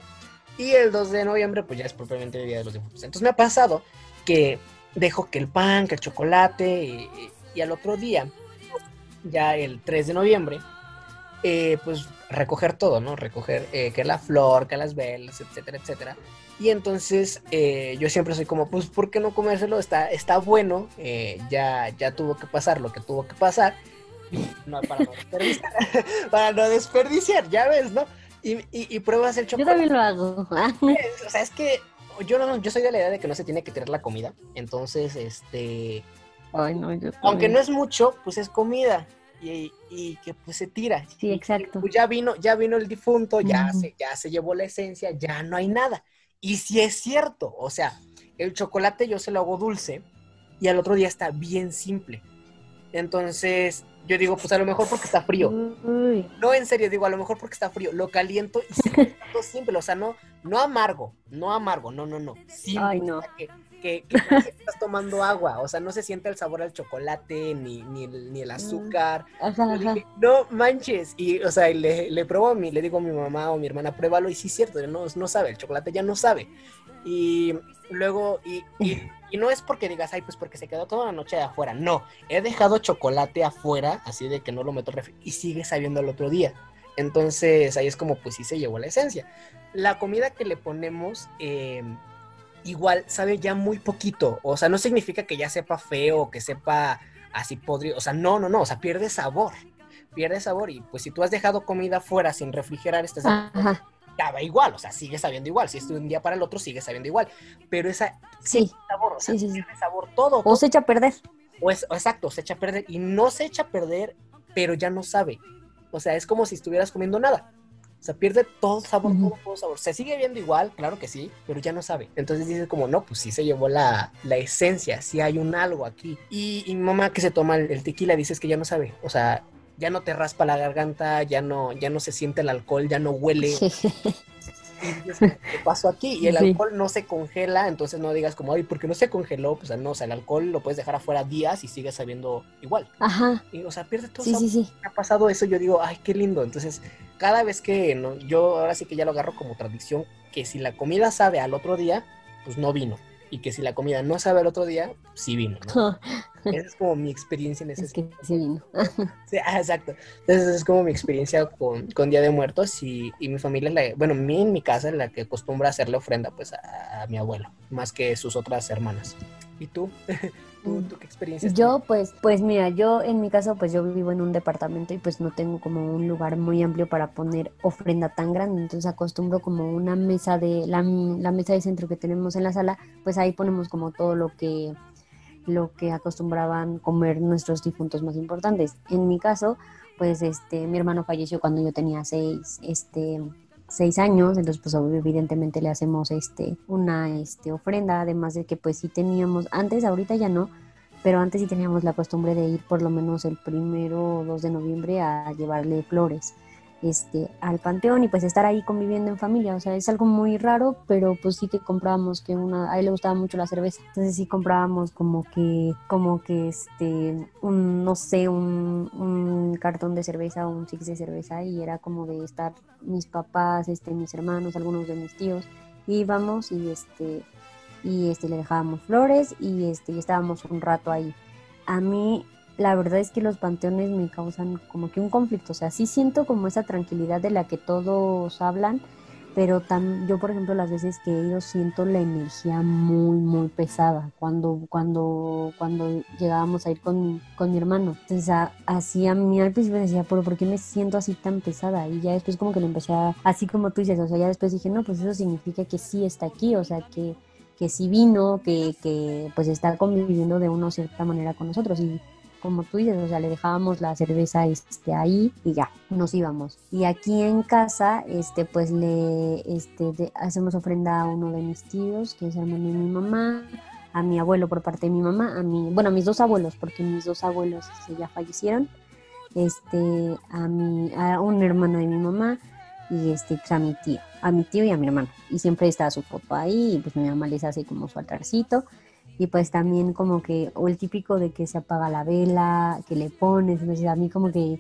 Speaker 2: Y el 2 de noviembre, pues ya es propiamente el Día de los Difuntos. Entonces me ha pasado que dejo que el pan, que el chocolate, y, al otro día, ya el 3 de noviembre, eh, pues recoger todo, ¿no? Recoger eh, que la flor, que las velas, etcétera, etcétera. Y entonces eh, yo siempre soy como, pues, ¿por qué no comérselo? Está, está bueno, ya, ya tuvo que pasar lo que tuvo que pasar. No, para no desperdiciar, para no desperdiciar, ya ves, ¿no? Y, y, y pruebas el chocolate.
Speaker 1: Yo también lo hago.
Speaker 2: o sea, es que yo, no, yo soy de la idea de que no se tiene que tirar la comida. Entonces, este...
Speaker 1: Ay, no, yo
Speaker 2: aunque no es mucho, pues es comida y, y, que pues se tira.
Speaker 1: Sí, exacto.
Speaker 2: pues ya vino, ya vino el difunto, ya, se, ya se llevó la esencia, ya no hay nada. Y si es cierto, o sea, el chocolate yo se lo hago dulce y al otro día está bien simple. Entonces, yo digo, pues a lo mejor porque está frío. No, en serio, digo, a lo mejor porque está frío. Lo caliento y se simple, o sea, no, no amargo, no amargo, no, no, no. Simple,
Speaker 1: Ay, no.
Speaker 2: que, que, estás tomando agua, o sea, no se siente el sabor al chocolate ni, ni, el, ni el azúcar.
Speaker 1: Ajá, ajá.
Speaker 2: no manches, y o sea, le, le pruebo a mi, le digo a mi mamá o mi hermana, pruébalo, y sí es cierto, no, no sabe, el chocolate ya no sabe. Y luego, y, y, y, no es porque digas, ay, pues porque se quedó toda la noche afuera, no, he dejado chocolate afuera, así de que no lo meto y sigue sabiendo el otro día. Entonces ahí es como, pues sí se llevó la esencia. La comida que le ponemos, eh, igual sabe ya muy poquito. O sea, no significa que ya sepa feo que sepa así podrido. O sea, no, no, no. O sea, pierde sabor. Pierde sabor. Y pues si tú has dejado comida fuera sin refrigerar, este Va igual. O sea, sigue sabiendo igual. Si es de un día para el otro, sigue sabiendo igual. Pero esa
Speaker 1: Sí.
Speaker 2: sabor, o sea,
Speaker 1: Sí, sí, sí.
Speaker 2: sabor todo.
Speaker 1: O se echa a perder.
Speaker 2: O es, exacto, se echa a perder. Y no se echa a perder, pero ya no sabe. O sea, es como si estuvieras comiendo nada. O sea, pierde todo sabor,
Speaker 1: Ujú.
Speaker 2: todo, todo sabor. Se sigue viendo igual, claro que sí, pero ya no sabe. Entonces dices como, no, pues sí se llevó la, la esencia, sí hay un algo aquí. Y, y mamá que se toma el, el tequila dices que ya no sabe. O sea, ya no te raspa la garganta, ya no, ya no se siente el alcohol, ya no huele. Y ¿qué pasó aquí? Y el
Speaker 1: Sí.
Speaker 2: alcohol no se congela, entonces no digas como, ay, ¿por qué no se congeló? Pues no, o sea, el alcohol lo puedes dejar afuera días y sigue sabiendo igual.
Speaker 1: Ajá.
Speaker 2: Y, o sea, pierde todo
Speaker 1: Sí, sí, sí.
Speaker 2: ha pasado eso, yo digo, ay, qué lindo. Entonces, cada vez que no, yo ahora sí que ya lo agarro como tradición, que si la comida sabe al otro día, pues no vino. Y que si la comida no sabe al otro día, sí vino, ¿no? Esa es como mi experiencia en ese
Speaker 1: Es que sí vino.
Speaker 2: Sí, ah, exacto. Entonces, esa es como mi experiencia con, con Día de Muertos y, y mi familia, es la, bueno, mi en mi casa es la que acostumbra a hacerle ofrenda pues a, a mi abuelo, más que sus otras hermanas. ¿Y tú? ¿Tú, tú qué experiencias
Speaker 1: Yo pues, pues mira, yo en mi caso pues yo vivo en un departamento y pues no tengo como un lugar muy amplio para poner ofrenda tan grande, entonces acostumbro como una mesa de, la, la mesa de centro que tenemos en la sala, pues ahí ponemos como todo lo que, lo que acostumbraban comer nuestros difuntos más importantes. En mi caso, pues este, mi hermano falleció cuando yo tenía seis, este, seis años, entonces pues evidentemente le hacemos este, una este, ofrenda, además de que pues sí teníamos, antes, ahorita ya no, pero antes sí teníamos la costumbre de ir por lo menos el primero o 2 de noviembre a llevarle flores este, al panteón y pues estar ahí conviviendo en familia, o sea, es algo muy raro, pero pues sí que comprábamos que una, a él le gustaba mucho la cerveza, entonces sí comprábamos como que, como que este, un, no sé, un, un cartón de cerveza o un six de cerveza y era como de estar mis papás, este, mis hermanos, algunos de mis tíos, íbamos y este, y este, le dejábamos flores y este, y estábamos un rato ahí. A mí la verdad es que los panteones me causan como que un conflicto, o sea, sí siento como esa tranquilidad de la que todos hablan, pero tam, yo por ejemplo las veces que he ido siento la energía muy muy pesada cuando cuando cuando llegábamos a ir con, con mi hermano. Entonces a, así a mí al principio decía pero por qué me siento así tan pesada y ya después como que lo empecé a así como tú dices o sea ya después dije no pues eso significa que sí está aquí o sea que que sí vino que, que pues está conviviendo de una cierta manera con nosotros y como tú dices, o sea, le dejábamos la cerveza este, ahí y ya, nos íbamos. Y aquí en casa, este, pues le este, de, hacemos ofrenda a uno de mis tíos, que es hermano de mi mamá, a mi abuelo por parte de mi mamá, a mi, bueno, a mis dos abuelos, porque mis dos abuelos este, ya fallecieron, este, a, mi, a un hermano de mi mamá y este, pues, a mi tío, a mi tío y a mi hermano. Y siempre está su foto ahí, y pues mi mamá les hace como su altarcito y pues también como que, o el típico de que se apaga la vela, que le pones, entonces a mí como que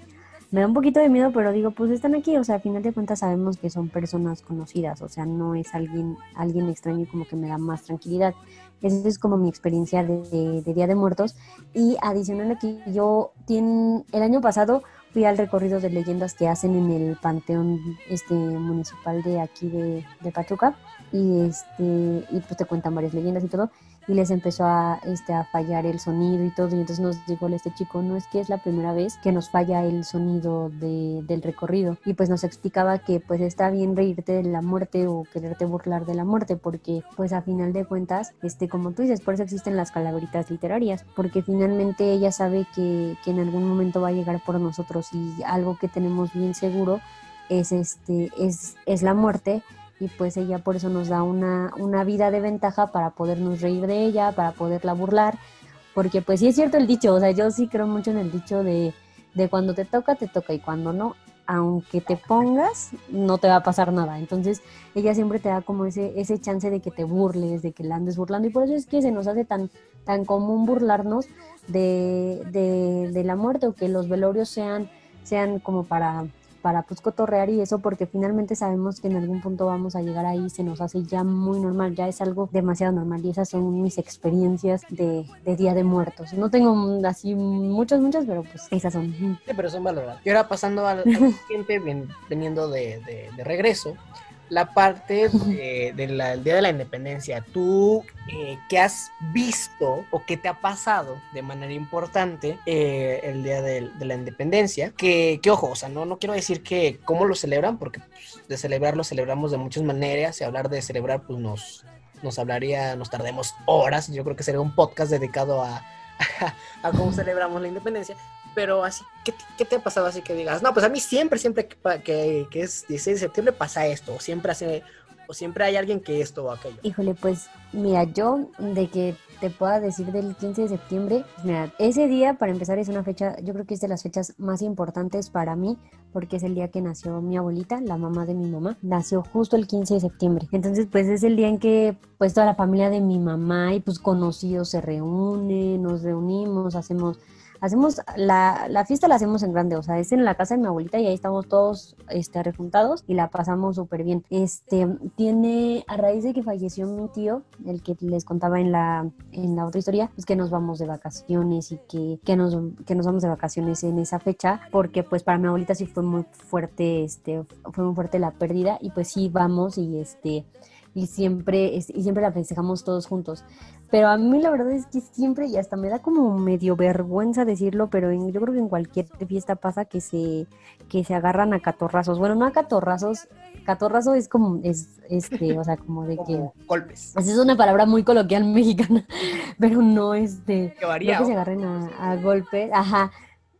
Speaker 1: me da un poquito de miedo, pero digo, pues están aquí, o sea, a final de cuentas sabemos que son personas conocidas, o sea, no es alguien, alguien extraño como que me da más tranquilidad. Esa es como mi experiencia de, Día de Muertos. Y adicional a que yo, tiene, el año pasado fui al recorrido de leyendas que hacen en el panteón este municipal de aquí de, de Pachuca y este y pues te cuentan varias leyendas y todo y les empezó a, este, a fallar el sonido y todo. Y entonces nos dijo este chico, no es que es la primera vez que nos falla el sonido de, del recorrido. Y pues nos explicaba que pues está bien reírte de la muerte o quererte burlar de la muerte, porque pues a final de cuentas, este, como tú dices, por eso existen las calaveritas literarias, porque finalmente ella sabe que, que en algún momento va a llegar por nosotros y algo que tenemos bien seguro es, este, es, es la muerte y pues ella por eso nos da una, una vida de ventaja para podernos reír de ella, para poderla burlar, porque pues sí es cierto el dicho, o sea, yo sí creo mucho en el dicho de, de cuando te toca, te toca y cuando no, aunque te pongas, no te va a pasar nada. Entonces, ella siempre te da como ese, ese chance de que te burles, de que la andes burlando. Y por eso es que se nos hace tan, tan común burlarnos de, de, de la muerte o que los velorios sean, sean como para, para pues cotorrear y eso porque finalmente sabemos que en algún punto vamos a llegar ahí, se nos hace ya muy normal, ya es algo demasiado normal y esas son mis experiencias de, Día de Muertos. No tengo así muchas, muchas, pero pues esas son.
Speaker 2: Sí, pero son valoradas. Y ahora pasando al, al siguiente, veniendo de, de regreso, la parte del Día de la Independencia. ¿Tú eh, qué has visto o qué te ha pasado de manera importante eh, el Día de, la Independencia? Que, ojo, o sea, no, no quiero decir que cómo lo celebran, porque pues, de celebrarlo celebramos de muchas maneras y hablar de celebrar pues nos, nos hablaría, nos tardemos horas. Yo creo que sería un podcast dedicado a, a cómo celebramos la independencia pero así, ¿qué, te ha pasado así que digas? No, pues a mí siempre, siempre que, que, es 16 de septiembre pasa esto, o siempre hace, o siempre hay alguien que esto o aquello.
Speaker 1: Híjole, pues mira, yo de que te pueda decir del 15 de septiembre, pues ese día para empezar es una fecha, yo creo que es de las fechas más importantes para mí, porque es el día que nació mi abuelita, la mamá de mi mamá, nació justo el 15 de septiembre. Entonces, pues es el día en que pues toda la familia de mi mamá y pues conocidos se reúnen, nos reunimos, hacemos hacemos la, la, fiesta la hacemos en grande, o sea, es en la casa de mi abuelita y ahí estamos todos este, rejuntados y la pasamos súper bien. Este, tiene, a raíz de que falleció mi tío, el que les contaba en la, en la otra historia, pues que nos vamos de vacaciones y que, que, nos, que nos vamos de vacaciones en esa fecha, porque pues para mi abuelita sí fue muy fuerte, este, fue muy fuerte la pérdida y pues sí vamos y este y siempre, y siempre la festejamos todos juntos. Pero a mí la verdad es que siempre, y hasta me da como medio vergüenza decirlo, pero yo creo que en cualquier fiesta pasa que se, que se agarran a catorrazos. Bueno, no a catorrazos, catorrazo es como, es, este, o sea, como de que...
Speaker 2: Golpes.
Speaker 1: Esa es una palabra muy coloquial mexicana, pero no, este... Que varía. No que se agarren a, a golpes, ajá.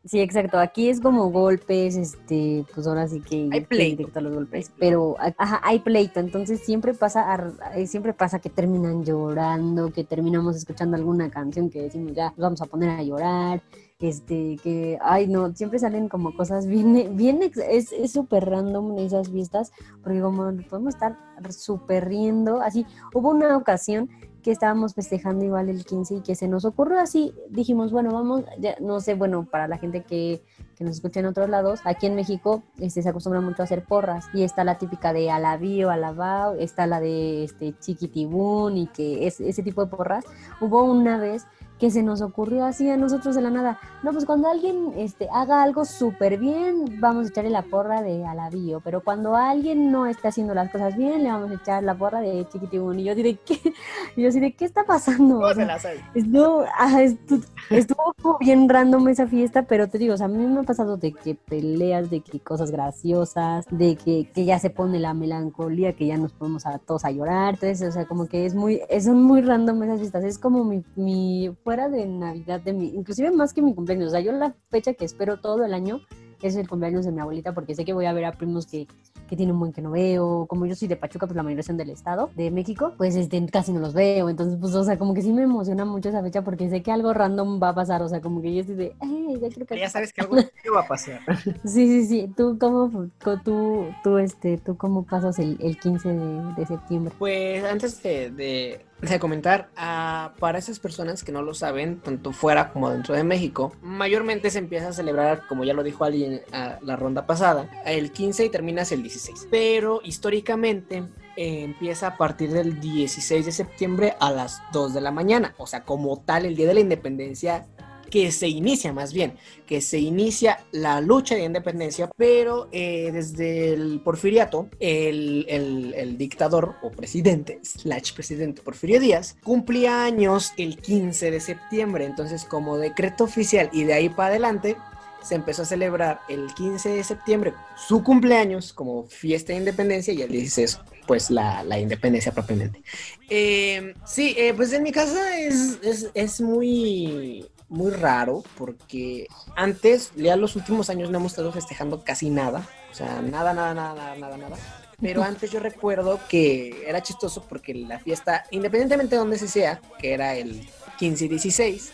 Speaker 1: Sí, exacto. Aquí es como golpes, este, pues ahora sí que
Speaker 2: hay pleito
Speaker 1: a los golpes, pero ajá, hay pleito, entonces siempre pasa, eh, siempre pasa que terminan llorando, que terminamos escuchando alguna canción que decimos ya nos vamos a poner a llorar, este, que, ay no, siempre salen como cosas bien, bien, es súper random esas fiestas, porque como podemos estar súper riendo, así, hubo una ocasión que estábamos festejando igual el 15 y que se nos ocurrió así, dijimos, bueno, vamos, no sé, bueno, para la gente que, que nos escucha en otros lados, aquí en México este, se acostumbra mucho a hacer porras y está la típica de alabío, alabao, está la de este chiquitibún y que es ese tipo de porras. Hubo una vez que se nos ocurrió así a nosotros de la nada. No, pues cuando alguien este, haga algo súper bien, vamos a echarle la porra de alabío, pero cuando alguien no esté haciendo las cosas bien, le vamos a echar la porra de chiquitibún. Y yo diré, ¿qué? Y yo diré, ¿qué está pasando?
Speaker 2: O sea,
Speaker 1: estuvo, estuvo, estuvo, bien random esa fiesta, pero te digo, o sea, a mí me ha pasado de que peleas, de que cosas graciosas, de que, que ya se pone la melancolía, que ya nos ponemos a todos a llorar. Entonces, o sea, como que es muy, son muy random esas fiestas. Es como mi, mi fuera de Navidad de mi, inclusive más que mi cumpleaños, o sea, yo la fecha que espero todo el año es el cumpleaños de mi abuelita porque sé que voy a ver a primos que, que tienen un buen que no veo, como yo soy de Pachuca, pues la mayoría son del estado de México, pues este, casi no los veo, entonces pues o sea, como que sí me emociona mucho esa fecha porque sé que algo random va a pasar, o sea, como que yo estoy de, ya creo que...
Speaker 2: Ya sabes que algo va a pasar.
Speaker 1: sí, sí, sí, tú cómo, tú, tú, este, tú cómo pasas el, el 15 de, de, septiembre.
Speaker 2: Pues antes de, de de comentar, para esas personas que no lo saben, tanto fuera como dentro de México, mayormente se empieza a celebrar, como ya lo dijo alguien la ronda pasada, el 15 y terminas el 16. Pero históricamente eh, empieza a partir del 16 de septiembre a las 2 de la mañana. O sea, como tal, el Día de la Independencia que se inicia más bien, que se inicia la lucha de independencia, pero eh, desde el porfiriato, el, el, dictador o presidente, slash presidente Porfirio Díaz, cumplía años el 15 de septiembre, entonces como decreto oficial y de ahí para adelante, se empezó a celebrar el 15 de septiembre su cumpleaños como fiesta de independencia y el 16 pues la, la independencia propiamente. Eh, sí, eh, pues en mi casa es, es, es, muy muy raro porque antes, ya los últimos años no hemos estado festejando casi nada, o sea, nada, nada, nada, nada, nada, nada. Pero antes yo recuerdo que era chistoso porque la fiesta, independientemente de donde se sea, que era el 15 y 16,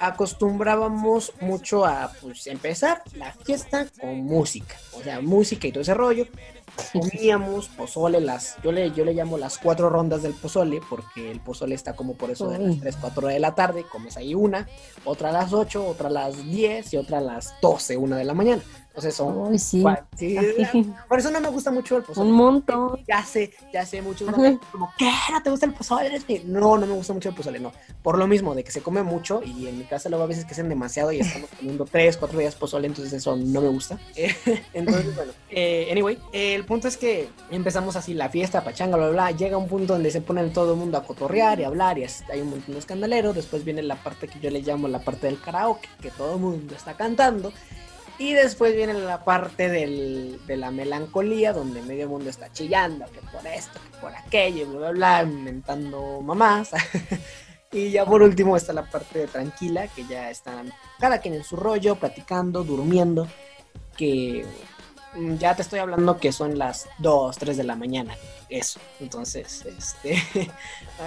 Speaker 2: acostumbrábamos mucho a pues, empezar. La fiesta con música, o sea, música y todo ese rollo. Comíamos pozole, las, yo le, yo le llamo las cuatro rondas del pozole, porque el pozole está como por eso de las 3, 4 de la tarde, comes ahí una, otra a las 8, otra a las 10 y otra a las 12, una de la mañana. Entonces son.
Speaker 1: sí.
Speaker 2: Por eso no me gusta mucho el pozole.
Speaker 1: Un montón.
Speaker 2: Ya sé, ya sé, muchos como, ¿qué? ¿No te gusta el pozole? No, no me gusta mucho el pozole, no. Por lo mismo, de que se come mucho y en mi casa luego a veces que hacen demasiado y estamos comiendo tres, cuatro días pozole, entonces eso no me gusta. entonces, bueno, eh, anyway, el punto es que empezamos así la fiesta, pachanga, bla, bla, bla. Llega un punto donde se pone todo el mundo a cotorrear y hablar y hay un montón de escandalero. Después viene la parte que yo le llamo la parte del karaoke, que todo el mundo está cantando. Y después viene la parte del, de la melancolía, donde medio mundo está chillando, que por esto, que por aquello, bla, bla, bla, inventando mamás. y ya por último está la parte tranquila, que ya están cada quien en su rollo, platicando, durmiendo, que ya te estoy hablando que son las 2, 3 de la mañana. Eso. Entonces, este.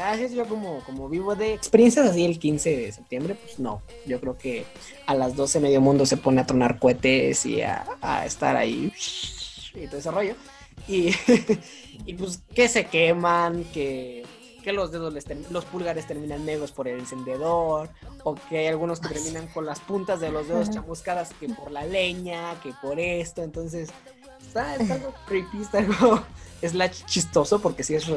Speaker 2: así yo como, como vivo de experiencias así el 15 de septiembre. Pues no. Yo creo que a las 12 medio mundo se pone a tronar cohetes y a, a estar ahí. Y todo ese rollo. Y, y pues que se queman, que que los dedos, los pulgares terminan negros por el encendedor, o que hay algunos que terminan con las puntas de los dedos chamuscadas que por la leña, que por esto, entonces está, algo creepy, está algo slash chistoso, porque sí es,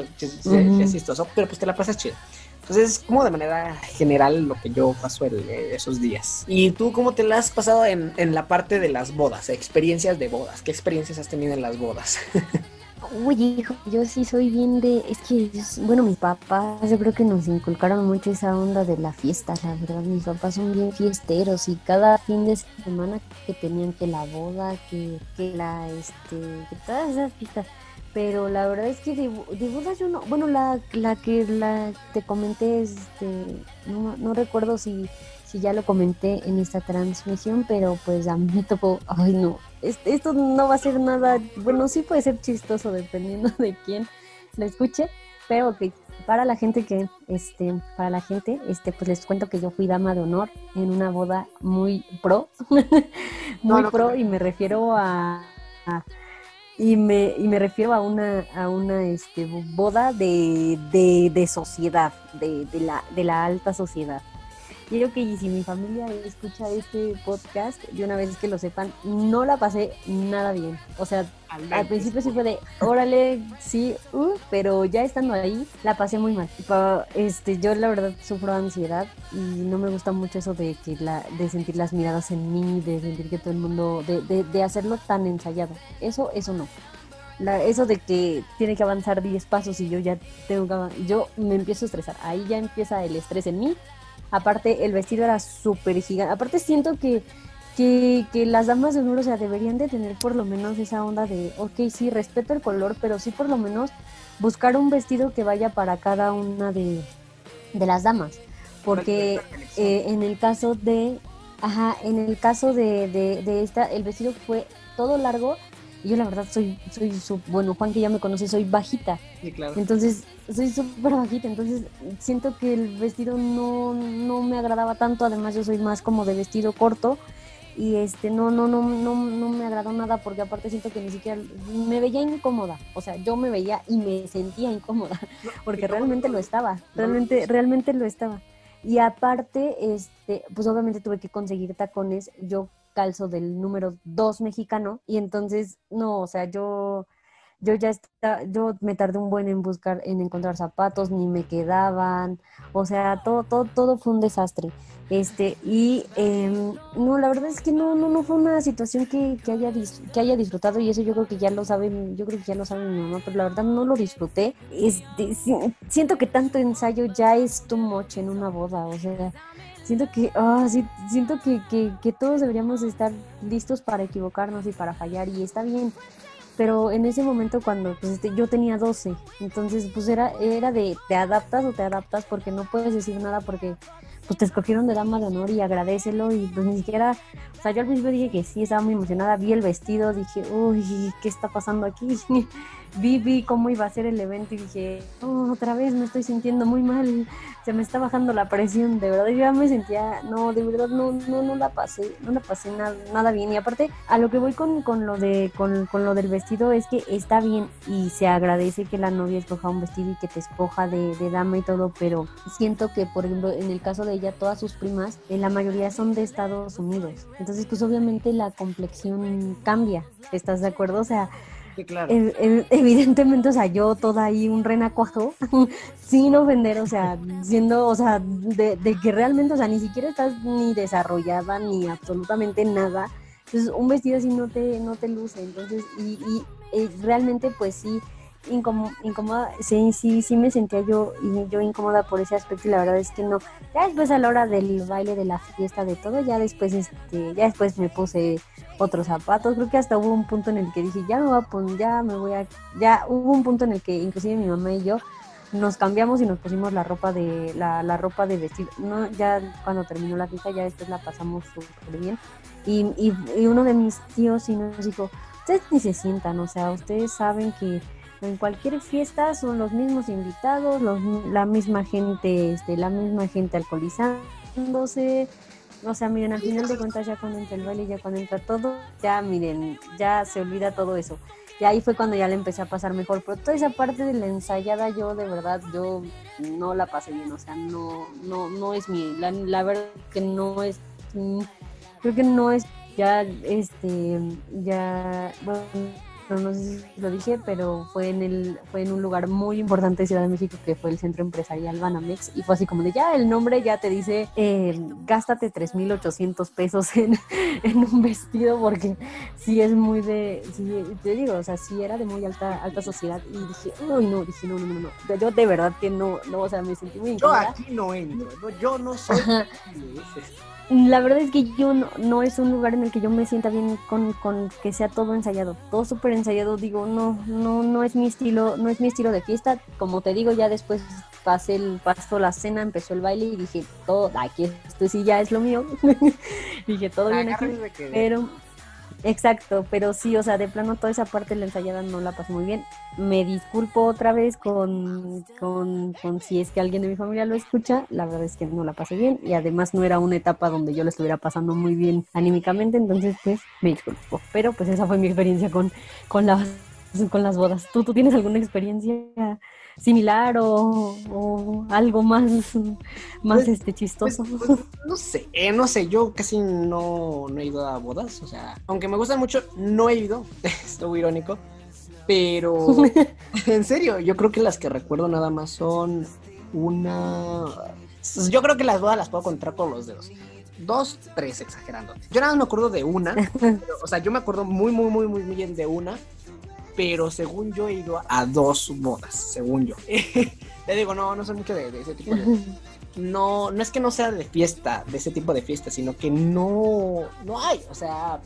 Speaker 2: chistoso, pero pues te la pasas chido. Entonces es como de manera general lo que yo paso esos días. ¿Y tú cómo te la has pasado en, en la parte de las bodas, experiencias de bodas? ¿Qué experiencias has tenido en las bodas?
Speaker 1: Uy, hijo, yo sí soy bien de. Es que, bueno, mis papás, yo creo que nos inculcaron mucho esa onda de la fiesta, la verdad. Mis papás son bien fiesteros y cada fin de semana que tenían que la boda, que, que la, este, que todas esas fiestas. Pero la verdad es que de, bodas yo no. Bueno, la, la que la te comenté, este, no, no recuerdo si si ya lo comenté en esta transmisión, pero pues a mí me tocó, ay no, esto no va a ser nada, bueno, sí puede ser chistoso dependiendo de quién lo escuche, pero que para la gente que, este, para la gente, este, pues les cuento que yo fui dama de honor en una boda muy pro, muy pro, y me refiero a, y me, y me refiero a una, a una este, boda de, de, de sociedad, de, de, la, de la alta sociedad. Quiero que si mi familia escucha este podcast, de una vez que lo sepan, no la pasé nada bien. O sea, al principio sí fue de, órale, sí, uh, pero ya estando ahí, la pasé muy mal. Este, yo la verdad sufro ansiedad y no me gusta mucho eso de que la, de sentir las miradas en mí, de sentir que todo el mundo, de, de, de hacerlo tan ensayado. Eso, eso no. La, eso de que tiene que avanzar 10 pasos y yo ya tengo que yo me empiezo a estresar. Ahí ya empieza el estrés en mí Aparte, el vestido era súper gigante. Aparte, siento que, que, que, las damas de honor, o sea, deberían de tener por lo menos esa onda de, ok, sí, respeto el color, pero sí por lo menos buscar un vestido que vaya para cada una de, de las damas. Porque eh, en el caso de, ajá, en el caso de, de, de esta, el vestido fue todo largo yo la verdad soy, soy, bueno, Juan que ya me conoce, soy bajita.
Speaker 2: Sí, claro.
Speaker 1: Entonces, soy súper bajita, entonces siento que el vestido no, no me agradaba tanto, además yo soy más como de vestido corto y este no no no no no me agradó nada porque aparte siento que ni siquiera me veía incómoda o sea yo me veía y me sentía incómoda porque realmente lo estaba realmente realmente lo estaba y aparte este pues obviamente tuve que conseguir tacones yo calzo del número 2 mexicano y entonces no o sea yo yo ya está, yo me tardé un buen en buscar, en encontrar zapatos, ni me quedaban, o sea, todo, todo, todo fue un desastre. Este, y em, no, la verdad es que no, no, no fue una situación que, que, haya que haya disfrutado, y eso yo creo que ya lo saben, yo creo que ya lo sabe mi mamá, pero la verdad no lo disfruté. Este, siento que tanto ensayo ya es too much en una boda, o sea, siento que, oh, sí, siento que, que, que todos deberíamos estar listos para equivocarnos y para fallar, y está bien pero en ese momento cuando pues, este, yo tenía 12, entonces pues era, era de te adaptas o te adaptas porque no puedes decir nada porque pues te escogieron de dama de honor y agradecelo y pues ni siquiera, o sea, yo al principio dije que sí, estaba muy emocionada, vi el vestido, dije, uy, ¿qué está pasando aquí? vi, vi cómo iba a ser el evento y dije, oh, otra vez me estoy sintiendo muy mal, se me está bajando la presión, de verdad, yo ya me sentía, no, de verdad, no, no, no la pasé, no la pasé nada, nada bien. Y aparte, a lo que voy con, con lo de, con, con, lo del vestido es que está bien y se agradece que la novia escoja un vestido y que te escoja de, dama y todo, pero siento que, por ejemplo, en el caso de ella, todas sus primas, en la mayoría son de Estados Unidos. Entonces, pues obviamente la complexión cambia, ¿estás de acuerdo? O sea, evidentemente, o sea, yo toda ahí un renacuajo, sin ofender, o sea, siendo, o sea, de, que realmente, o sea, ni siquiera estás ni desarrollada ni absolutamente nada. Entonces, un vestido así no te, no te luce. Entonces, y, eh, realmente, pues sí, incómoda, sí, sí, sí me sentía yo, y yo incómoda por ese aspecto y la verdad es que no. Ya después a la hora del baile, de la fiesta, de todo, ya después, este, ya después me puse otros zapatos. Creo que hasta hubo un punto en el que dije, ya me voy a poner, ya me voy a, ya hubo un punto en el que inclusive mi mamá y yo nos cambiamos y nos pusimos la ropa de, la, la ropa de vestir. No, ya cuando terminó la fiesta, ya después la pasamos súper bien. Y, y, y uno de mis tíos sí nos dijo, ustedes ni se sientan, o sea, ustedes saben que en cualquier fiesta son los mismos invitados, los, la misma gente, este, la misma gente alcoholizándose, o sea, miren, al final de cuentas ya cuando entra el baile, ya cuando entra todo, ya miren, ya se olvida todo eso. Y ahí fue cuando ya le empecé a pasar mejor. Pero toda esa parte de la ensayada, yo de verdad, yo no la pasé bien. O sea, no, no, no es mi, la, la verdad que no es, creo que no es ya, este, ya, bueno, no sé si lo dije, pero fue en el fue en un lugar muy importante de Ciudad de México que fue el Centro Empresarial Banamex y fue así como de ya el nombre ya te dice eh, gástate 3.800 pesos en, en un vestido porque sí es muy de, sí, te digo, o sea, sí era de muy alta alta sociedad y dije, uy no, dije no, no, no, yo de verdad que no, no, o sea, me sentí muy incómoda.
Speaker 2: Yo aquí no entro, yo no soy
Speaker 1: la verdad es que yo no, es un lugar en el que yo me sienta bien con, con que sea todo ensayado, todo súper ensayado, digo, no, no, no es mi estilo, no es mi estilo de fiesta, como te digo, ya después pasé el, pasó la cena, empezó el baile y dije, todo, aquí esto sí ya es lo mío, dije, todo bien aquí, pero Exacto, pero sí, o sea, de plano toda esa parte de la ensayada no la pasé muy bien. Me disculpo otra vez con, con, con, si es que alguien de mi familia lo escucha, la verdad es que no la pasé bien y además no era una etapa donde yo lo estuviera pasando muy bien anímicamente, entonces pues me disculpo. Pero pues esa fue mi experiencia con, con, las, con las bodas. ¿Tú, ¿Tú tienes alguna experiencia similar o, algo más, más pues, este chistoso.
Speaker 2: Pues, pues, no sé, eh, no sé, yo casi no, no, he ido a bodas, o sea, aunque me gustan mucho, no he ido, estuvo irónico, pero en serio, yo creo que las que recuerdo nada más son una... Yo creo que las bodas las puedo contar con los dedos dos, tres, exagerando. Yo nada más me acuerdo de una, o sea, yo me acuerdo muy, muy, muy, muy bien de una, pero según yo he ido a dos bodas, según yo. Le digo, no, no sé mucho de, ese tipo de... No, no es que no sea de fiesta, de ese tipo de fiesta, sino que no, no hay, o sea,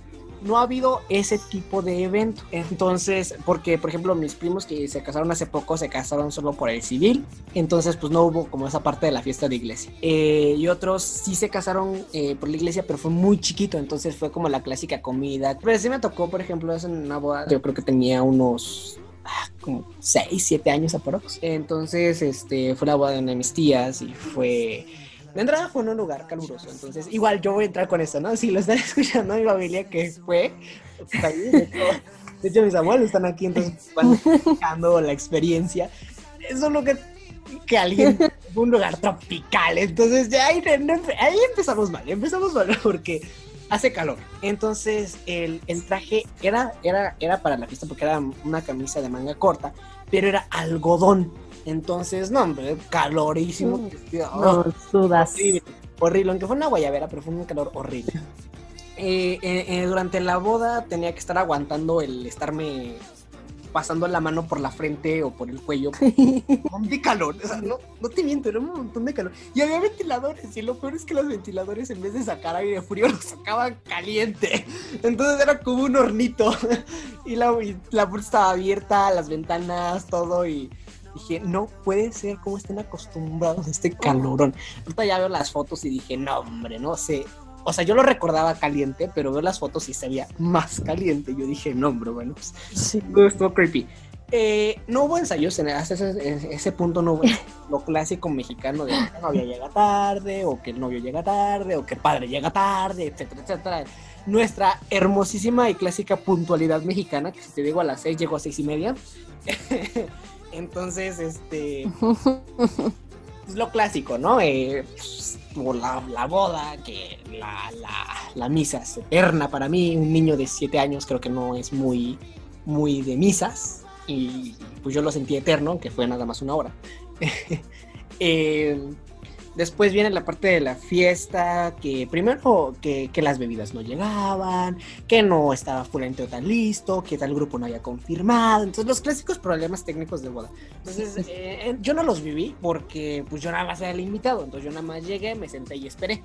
Speaker 2: no ha habido ese tipo de evento. Entonces, porque por ejemplo mis primos que se casaron hace poco se casaron solo por el civil, entonces pues no hubo como esa parte de la fiesta de iglesia. Eh, y otros sí se casaron eh, por la iglesia, pero fue muy chiquito, entonces fue como la clásica comida. Pero sí me tocó, por ejemplo, en una boda, yo creo que tenía unos ah, como 6, 7 años aprox. Entonces, este, fue la boda de una de mis tías y fue La entrada fue en un lugar caluroso, entonces igual yo voy a entrar con eso, ¿no? Si lo están escuchando mi familia que fue, pues ahí, de, hecho, de hecho, mis abuelos están aquí, entonces van explicando la experiencia. Eso es lo que, que alguien, un lugar tropical, entonces ya ahí, ahí empezamos mal, empezamos mal porque hace calor. Entonces el, el, traje era, era, era para la fiesta porque era una camisa de manga corta, pero era algodón. Entonces, no, hombre, calorísimo.
Speaker 1: Mm. no, sudas.
Speaker 2: Horrible, horrible, aunque fue una guayabera, pero fue un calor horrible. Eh, eh, eh, durante la boda tenía que estar aguantando el estarme pasando la mano por la frente o por el cuello. un montón de calor, o sea, no, no te miento, era un montón de calor. Y había ventiladores, y lo peor es que los ventiladores en vez de sacar aire frío, lo sacaban caliente. Entonces era como un hornito. y la, y la puerta estaba abierta, las ventanas, todo, y dije, no puede ser como estén acostumbrados a este calorón. Ahorita ya veo las fotos y dije, no, hombre, no sé. O sea, yo lo recordaba caliente, pero veo las fotos y se veía más caliente. Yo dije, no, hombre, bueno, pues sí. estuvo creepy. Eh, no hubo ensayos en ese, ese punto, no hubo lo clásico mexicano de que la novia llega tarde, o que el novio llega tarde, o que el padre llega tarde, etcétera, etcétera. Nuestra hermosísima y clásica puntualidad mexicana, que si te digo a las seis, llego a seis y media. Entonces, este. es lo clásico, ¿no? Eh, pues, la, la, boda, que la, la, la, misa es eterna para mí. Un niño de siete años creo que no es muy, muy de misas. Y pues yo lo sentí eterno, que fue nada más una hora. eh, Después viene la parte de la fiesta, que primero que, que las bebidas no llegaban, que no estaba fulente tan listo, que tal grupo no había confirmado. Entonces los clásicos problemas técnicos de boda. Entonces eh, eh, yo no los viví porque pues yo nada más era el invitado. Entonces yo nada más llegué, me senté y esperé.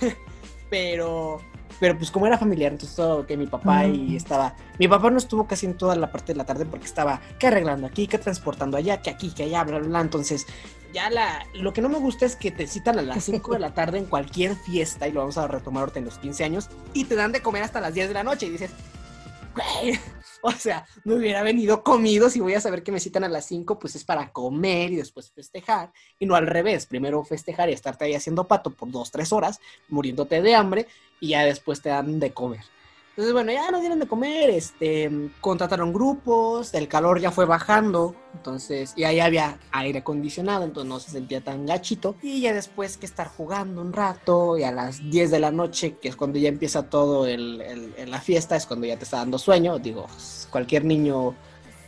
Speaker 2: Pero pero pues como era familiar, entonces todo que mi papá y estaba, mi papá no estuvo casi en toda la parte de la tarde porque estaba que arreglando aquí, que transportando allá, que aquí, que allá, bla, bla, bla. Entonces, ya la, lo que no me gusta es que te citan a las 5 de la tarde en cualquier fiesta, y lo vamos a retomar ahorita en los 15 años, y te dan de comer hasta las 10 de la noche, y dices, o sea, me hubiera venido comido si voy a saber que me citan a las 5, pues es para comer y después festejar, y no al revés, primero festejar y estarte ahí haciendo pato por 2, 3 horas, muriéndote de hambre, y ya después te dan de comer. Entonces, bueno, ya no dieron de comer, este, contrataron grupos, el calor ya fue bajando, entonces, y ahí había aire acondicionado, entonces no se sentía tan gachito. Y ya después que estar jugando un rato, y a las 10 de la noche, que es cuando ya empieza todo el, el, la fiesta, es cuando ya te está dando sueño. Digo, cualquier niño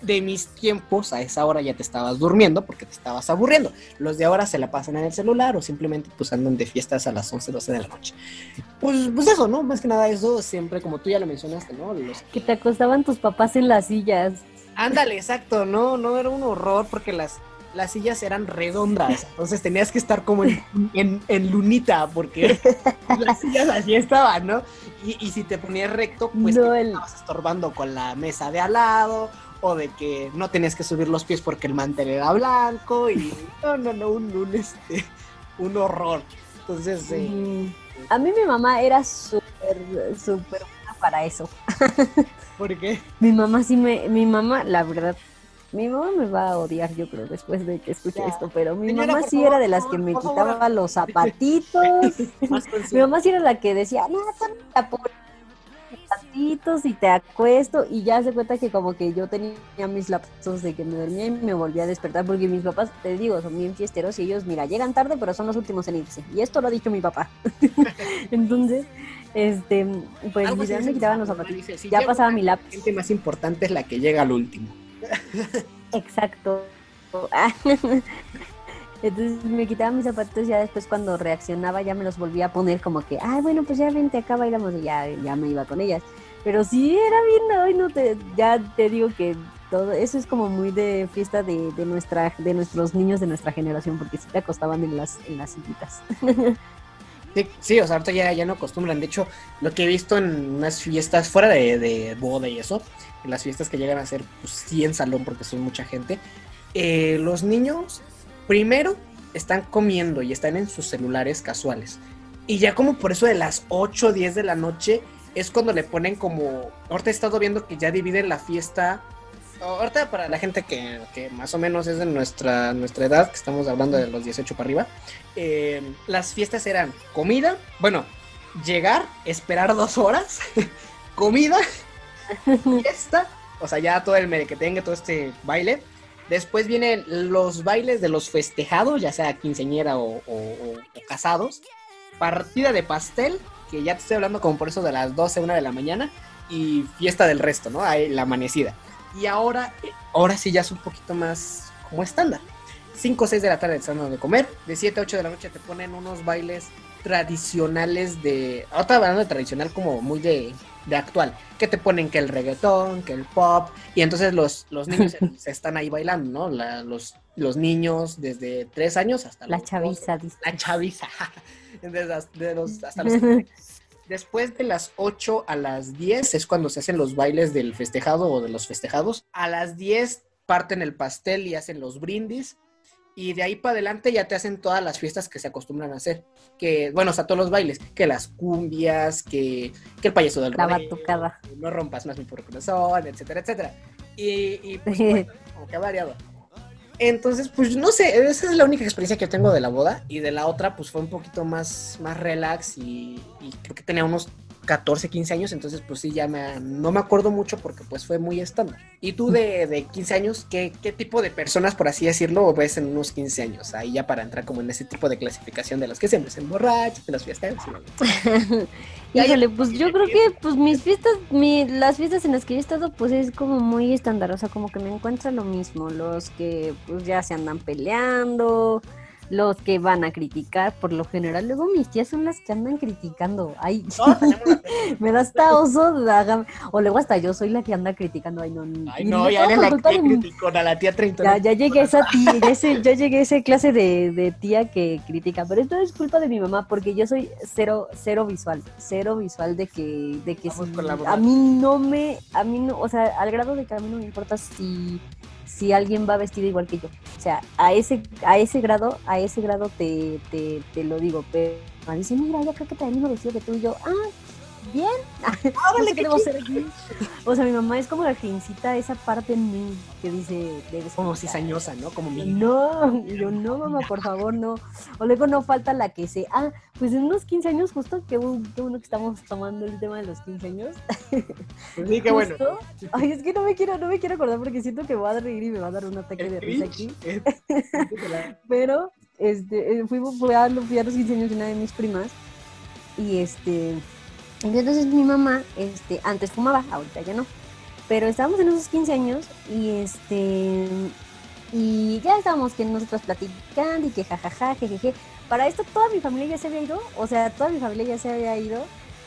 Speaker 2: de mis tiempos, a esa hora ya te estabas durmiendo porque te estabas aburriendo. Los de ahora se la pasan en el celular o simplemente pues andan de fiestas a las 11, 12 de la noche. Pues, pues eso, ¿no? Más que nada eso, siempre como tú ya lo mencionaste, ¿no? Los...
Speaker 1: Que te acostaban tus papás en las sillas.
Speaker 2: Ándale, exacto, no, no era un horror porque las, las sillas eran redondas, entonces tenías que estar como en, en, en lunita porque las sillas así estaban, ¿no? Y, y, si te ponías recto, pues no, te el... estabas estorbando con la mesa de al lado o de que no tenías que subir los pies porque el mantel era blanco y no, no, no, un, un, este, un horror. Entonces, eh,
Speaker 1: mm. a mí mi mamá era súper, súper buena para eso.
Speaker 2: ¿Por qué?
Speaker 1: Mi mamá sí me, mi mamá, la verdad, mi mamá me va a odiar, yo creo, después de que escuche ya. esto, pero mi Señora, mamá sí favor, era de las que me quitaba favor. los zapatitos. mi mamá sí era la que decía, no, la pobre y te acuesto y ya se cuenta que como que yo tenía mis lapsos de que me dormía y me volvía a despertar porque mis papás, te digo, son bien fiesteros y ellos, mira, llegan tarde pero son los últimos en irse. Y esto lo ha dicho mi papá. Entonces, este, pues
Speaker 2: Algo
Speaker 1: me quitaban los zapatitos.
Speaker 2: Dice, si
Speaker 1: ya pasaba mi lapso.
Speaker 2: La gente más importante es la que llega al último.
Speaker 1: Exacto. Entonces me quitaba mis zapatos y ya después cuando reaccionaba ya me los volvía a poner como que, ay, bueno, pues ya vente acá, bailamos y ya, ya me iba con ellas. Pero sí era bien, hoy no te, ya te digo que todo, eso es como muy de fiesta de, de nuestra, de nuestros niños de nuestra generación, porque sí te acostaban en las, en las sillitas.
Speaker 2: Sí, sí, o sea, ahorita ya, ya no acostumbran. De hecho, lo que he visto en unas fiestas fuera de, de boda y eso, en las fiestas que llegan a ser, pues sí en salón porque son mucha gente, eh, los niños primero están comiendo y están en sus celulares casuales. Y ya como por eso de las 8 o 10 de la noche es cuando le ponen como... Ahorita he estado viendo que ya dividen la fiesta ahorita para la gente que, que, más o menos es de nuestra, nuestra edad, que estamos hablando de los 18 para arriba, eh, las fiestas eran comida, bueno, llegar, esperar dos horas, comida, fiesta, o sea, ya todo el que tenga todo este baile. Después vienen los bailes de los festejados, ya sea quinceñera o, o casados. Partida de pastel, que ya te estoy hablando como por eso de las 12, 1 de la mañana. Y fiesta del resto, ¿no? Ahí, la amanecida. Y ahora, ahora sí ya es un poquito más como estándar. 5 o 6 de la tarde están de comer. De 7 a 8 de la noche te ponen unos bailes tradicionales de. Ahora hablando de tradicional como muy de, de actual. Que te ponen que el reggaetón, que el pop. Y entonces los, los niños se, están ahí bailando, ¿no? La, los, los niños desde 3 años hasta
Speaker 1: La chaviza,
Speaker 2: La chaviza. desde los, hasta los Después de las 8 a las 10 es cuando se hacen los bailes del festejado o de los festejados. A las 10 parten el pastel y hacen los brindis. Y de ahí para adelante ya te hacen todas las fiestas que se acostumbran a hacer. Que, bueno, o sea, todos los bailes. Que las cumbias, que, que el payaso del
Speaker 1: La batucada.
Speaker 2: No rompas más mi corazón, etcétera, etcétera. Y, y pues, bueno, como que ha variado. Entonces, pues no sé, esa es la única experiencia que tengo de la boda. Y de la otra, pues fue un poquito más, más relax y, y creo que tenía unos 14, 15 años, entonces pues sí, ya me, no me acuerdo mucho porque pues fue muy estándar. ¿Y tú de, de 15 años, ¿qué, qué, tipo de personas, por así decirlo, ves en unos 15 años? Ahí ya para entrar como en ese tipo de clasificación de los que siempre se emborrachan, de las fiestas.
Speaker 1: Híjole, pues yo creo que pues mis fiestas, mi, las fiestas en las que he estado pues es como muy estándar, o sea, como que me encuentra lo mismo, los que pues ya se andan peleando, los que van a criticar, por lo general, luego mis tías son las que andan criticando. Ay, me da hasta oso, o luego hasta yo soy la que anda criticando. Ay, no,
Speaker 2: Ay, no, ya eres la que criticó a la tía 30.
Speaker 1: Ya, ya llegué a esa tía, ya, ya llegué a esa clase de, de, tía que critica, pero esto es culpa de mi mamá, porque yo soy cero, cero visual, cero visual de que, de que si, a mí no me, a mí no, o sea, al grado de que a mí no me importa si si alguien va vestido igual que yo. O sea, a ese, a ese grado, a ese grado te, te, te lo digo. Pero me dice, mira, yo creo que el mismo vestido que tú y yo. Ah, bien. Ahora qué debo hacer aquí. O sea, mi mamá es como la que incita esa parte en mí que dice.
Speaker 2: Como cizañosa, ¿no? Como mi.
Speaker 1: No, yo no, mamá, por favor, no. O luego no falta la que se. Ah, pues en unos 15 años, justo, que uno que estamos tomando el tema de los 15 años.
Speaker 2: Pues sí, qué bueno.
Speaker 1: Ay, es que no me quiero, no me quiero acordar porque siento que voy a reír y me va a dar un ataque de risa aquí. Pero, este, eh, fui, fui, a, fui a los 15 años de una de mis primas y este entonces mi mamá, este, antes fumaba, ahorita ya no. Pero estábamos en esos 15 años y este y ya estábamos que nosotros platicando y que jajaja, jejeje. Para esto toda mi familia ya se había ido, o sea, toda mi familia ya se había ido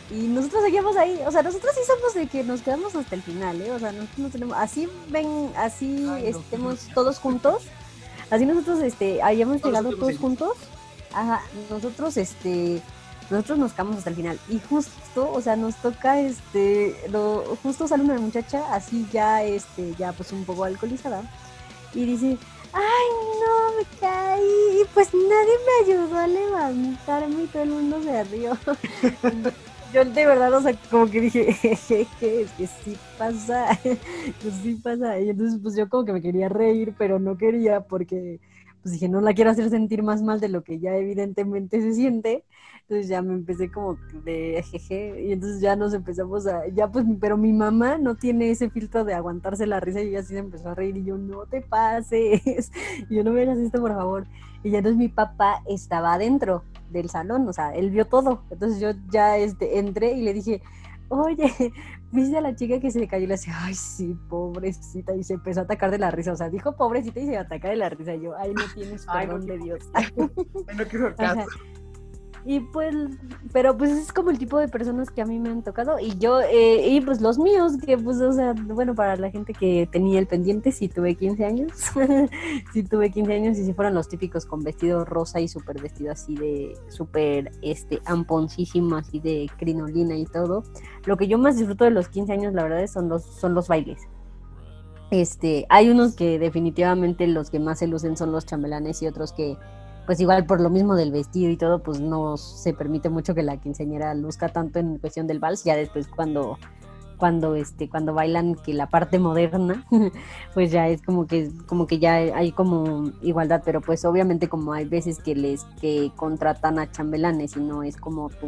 Speaker 1: y nosotros seguíamos ahí, o sea, nosotros sí somos de que nos quedamos hasta el final, ¿eh? O sea, nosotros no tenemos, así ven, así estemos todos juntos, así nosotros, este, hayamos llegado todos juntos, ajá, nosotros, este, nosotros nos quedamos hasta el final y justo, o sea, nos toca, este, lo, justo sale una muchacha así ya, este, ya pues un poco alcoholizada y dice, ay no, me caí y pues nadie me ayudó a levantarme y todo el mundo se rió. Yo de verdad, o sea, como que dije, jeje, es que sí pasa, pues sí pasa. Y entonces pues yo como que me quería reír, pero no quería porque pues dije, no la quiero hacer sentir más mal de lo que ya evidentemente se siente. Entonces ya me empecé como de jeje y entonces ya nos empezamos a, ya pues, pero mi mamá no tiene ese filtro de aguantarse la risa y ella sí se empezó a reír y yo, no te pases, y yo no me hagas esto por favor. Y ya entonces mi papá estaba adentro del salón, o sea, él vio todo. Entonces yo ya este, entré y le dije, oye, viste a la chica que se le cayó y le decía, ay, sí, pobrecita, y se empezó a atacar de la risa, o sea, dijo pobrecita y se ataca de la risa, y yo, ay, no tienes perdón de Dios.
Speaker 2: no quiero caso.
Speaker 1: Y pues, pero pues es como el tipo de personas que a mí me han tocado. Y yo, eh, y pues los míos, que pues, o sea, bueno, para la gente que tenía el pendiente, si tuve 15 años, si tuve 15 años y si fueron los típicos con vestido rosa y súper vestido así de, súper, este, amponcísimo, así de crinolina y todo. Lo que yo más disfruto de los 15 años, la verdad, son los, son los bailes. Este, hay unos que definitivamente los que más se lucen son los chambelanes y otros que pues igual por lo mismo del vestido y todo, pues no se permite mucho que la quinceañera luzca tanto en cuestión del vals, ya después cuando cuando este cuando bailan que la parte moderna pues ya es como que como que ya hay como igualdad. Pero pues obviamente como hay veces que les que contratan a chambelanes y no es como tu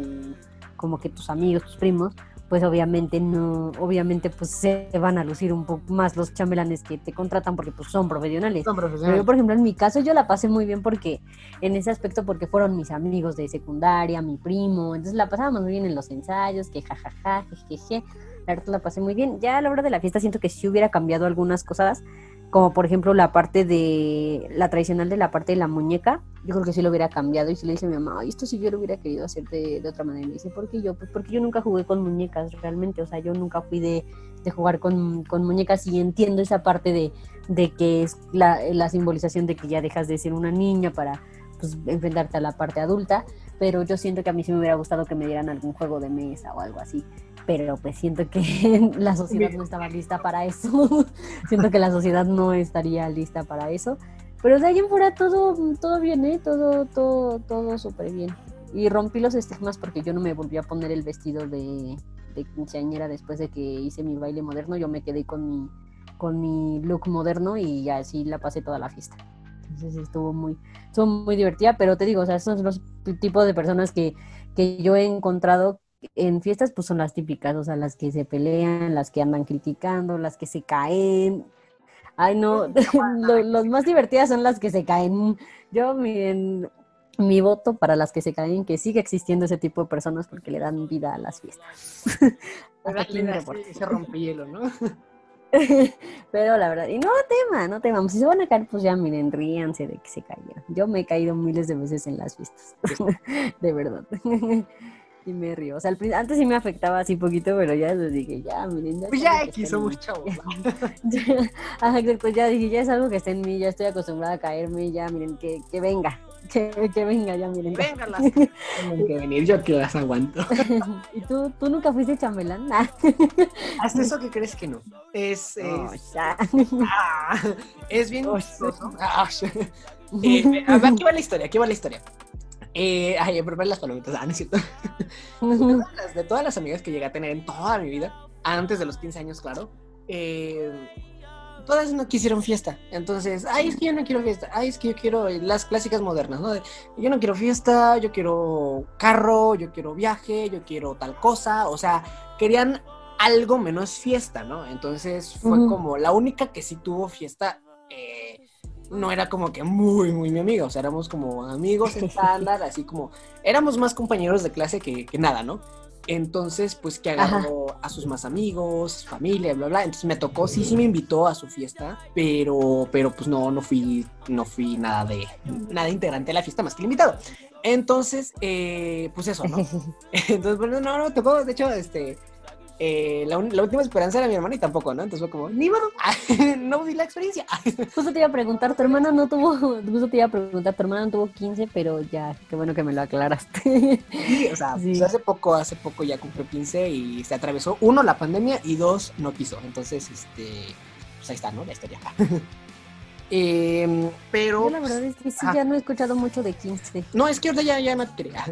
Speaker 1: como que tus amigos tus primos pues obviamente no, obviamente pues se van a lucir un poco más los chambelanes que te contratan porque pues son profesionales. Son profesionales. Pero yo, por ejemplo, en mi caso yo la pasé muy bien porque, en ese aspecto, porque fueron mis amigos de secundaria, mi primo, entonces la pasábamos muy bien en los ensayos, que jajaja, jejeje, la verdad la pasé muy bien. Ya a la hora de la fiesta siento que sí hubiera cambiado algunas cosas, como por ejemplo la parte de, la tradicional de la parte de la muñeca, yo creo que sí lo hubiera cambiado y si le dice a mi mamá, esto sí yo lo hubiera querido hacer de, otra manera. Y me dice, ¿por qué yo? Pues porque yo nunca jugué con muñecas realmente, o sea, yo nunca fui de, jugar con, muñecas y entiendo esa parte de, de que es la, la, simbolización de que ya dejas de ser una niña para pues, enfrentarte a la parte adulta, pero yo siento que a mí sí me hubiera gustado que me dieran algún juego de mesa o algo así pero pues siento que la sociedad no estaba lista para eso. siento que la sociedad no estaría lista para eso. Pero de ahí en fuera todo, todo bien, ¿eh? Todo, todo, todo súper bien. Y rompí los estigmas porque yo no me volví a poner el vestido de, de quinceañera después de que hice mi baile moderno. Yo me quedé con mi, con mi look moderno y así la pasé toda la fiesta. Entonces estuvo muy, estuvo muy divertida, pero te digo, o sea, esos son los tipos de personas que, que yo he encontrado en fiestas pues son las típicas, o sea, las que se pelean, las que andan criticando, las que se caen. Ay, no, los más divertidas son las que se caen. Yo, miren, mi voto para las que se caen, que siga existiendo ese tipo de personas porque le dan vida a las fiestas.
Speaker 2: se rompe hielo, ¿no?
Speaker 1: Pero la verdad, y no tema, no temamos. Si se van a caer, pues ya miren, ríanse de que se cayeron. Yo me he caído miles de veces en las fiestas, de verdad. Y me río. O sea, antes sí me afectaba así poquito, pero ya les dije, ya, miren.
Speaker 2: Ya pues ya X, somos chavos.
Speaker 1: Ajá, exacto, ya dije, ya es algo que está en mí, ya estoy acostumbrada a caerme, ya, miren, que, que venga. Que, que, venga ya, miren.
Speaker 2: Venga, las que que venir, yo que las aguanto.
Speaker 1: ¿Y tú, tú nunca fuiste chambelán?
Speaker 2: Hasta eso que crees que no. Es. es, ah, es bien. Ah, eh, aquí va la historia, aquí va la historia. Eh, ay, ver las palomitas, ah, no es cierto. de, todas las, amigas que llegué a tener en toda mi vida, antes de los 15 años, claro, eh, todas no quisieron fiesta. Entonces, ay, es que yo no quiero fiesta. Ay, es que yo quiero las clásicas modernas, ¿no? yo no quiero fiesta, yo quiero carro, yo quiero viaje, yo quiero tal cosa. O sea, querían algo menos fiesta, ¿no? Entonces fue como la única que sí tuvo fiesta. Eh, no era como que muy, muy mi amiga, o sea, éramos como amigos estándar, así como, éramos más compañeros de clase que, nada, ¿no? Entonces, pues que agarró a sus más amigos, familia, bla, bla. Entonces me tocó, sí, sí me invitó a su fiesta, pero, pero pues no, no fui, no fui nada de, nada integrante de la fiesta más que el invitado. Entonces, eh, pues eso, ¿no? Entonces, bueno, no, no, tocó, de hecho, este, eh, la, última esperanza era mi hermana y tampoco, ¿no? Entonces fue como, ni modo, no vi la experiencia.
Speaker 1: Justo te iba a preguntar, tu hermana no tuvo, justo te iba a preguntar, tu hermana no tuvo 15, pero ya, qué bueno que me lo aclaraste.
Speaker 2: Sí, o sea, pues hace poco, hace poco ya cumplió 15 y se atravesó, uno, la pandemia y dos, no quiso. Entonces, este, pues ahí está, ¿no? La historia. Eh, pero.
Speaker 1: Yo la verdad es que sí, ya no he escuchado mucho de 15.
Speaker 2: No, es que ahorita ya, ya no.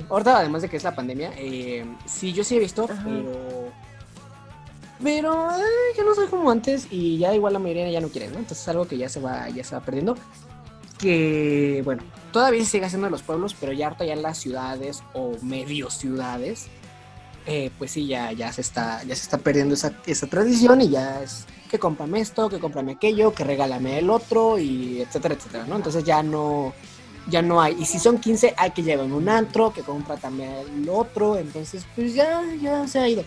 Speaker 2: Ahorita, además de que es la pandemia, eh, sí, yo sí he visto, pero pero yo no soy como antes y ya igual la mayoría ya no quiere, ¿no? Entonces es algo que ya se va, ya se va perdiendo. Que bueno, todavía sigue haciendo en los pueblos, pero ya harto ya en las ciudades o medio ciudades, eh, pues sí, ya, ya, se está, ya se está perdiendo esa, esa tradición y ya es que cómprame esto, que cómprame aquello, que regálame el otro y etcétera, etcétera, ¿no? Entonces ya no, ya no hay. Y si son 15, hay que llevar un antro, que compra también el otro, entonces pues ya, ya se ha ido.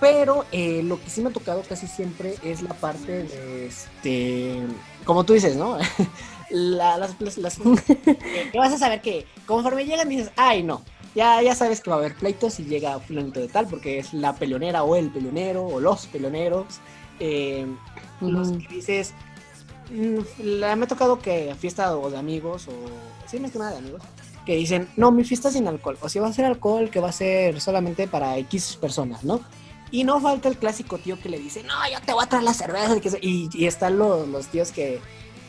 Speaker 2: Pero eh, lo que sí me ha tocado casi siempre es la parte de, este, como tú dices, ¿no? las, las, que vas a saber que conforme llegan dices, ay, no, ya, ya sabes que va a haber pleitos y llega fulanito de tal, porque es la peleonera o el peleonero o los peleoneros. Eh, los que dices, mm, la, me ha tocado que fiesta o de amigos, o sí, más que nada de amigos, que dicen, no, mi fiesta sin alcohol, o si va a ser alcohol que va a ser solamente para X personas, ¿no? Y no falta el clásico tío que le dice, no, yo te voy a traer la cerveza. Y, y están los, los tíos que,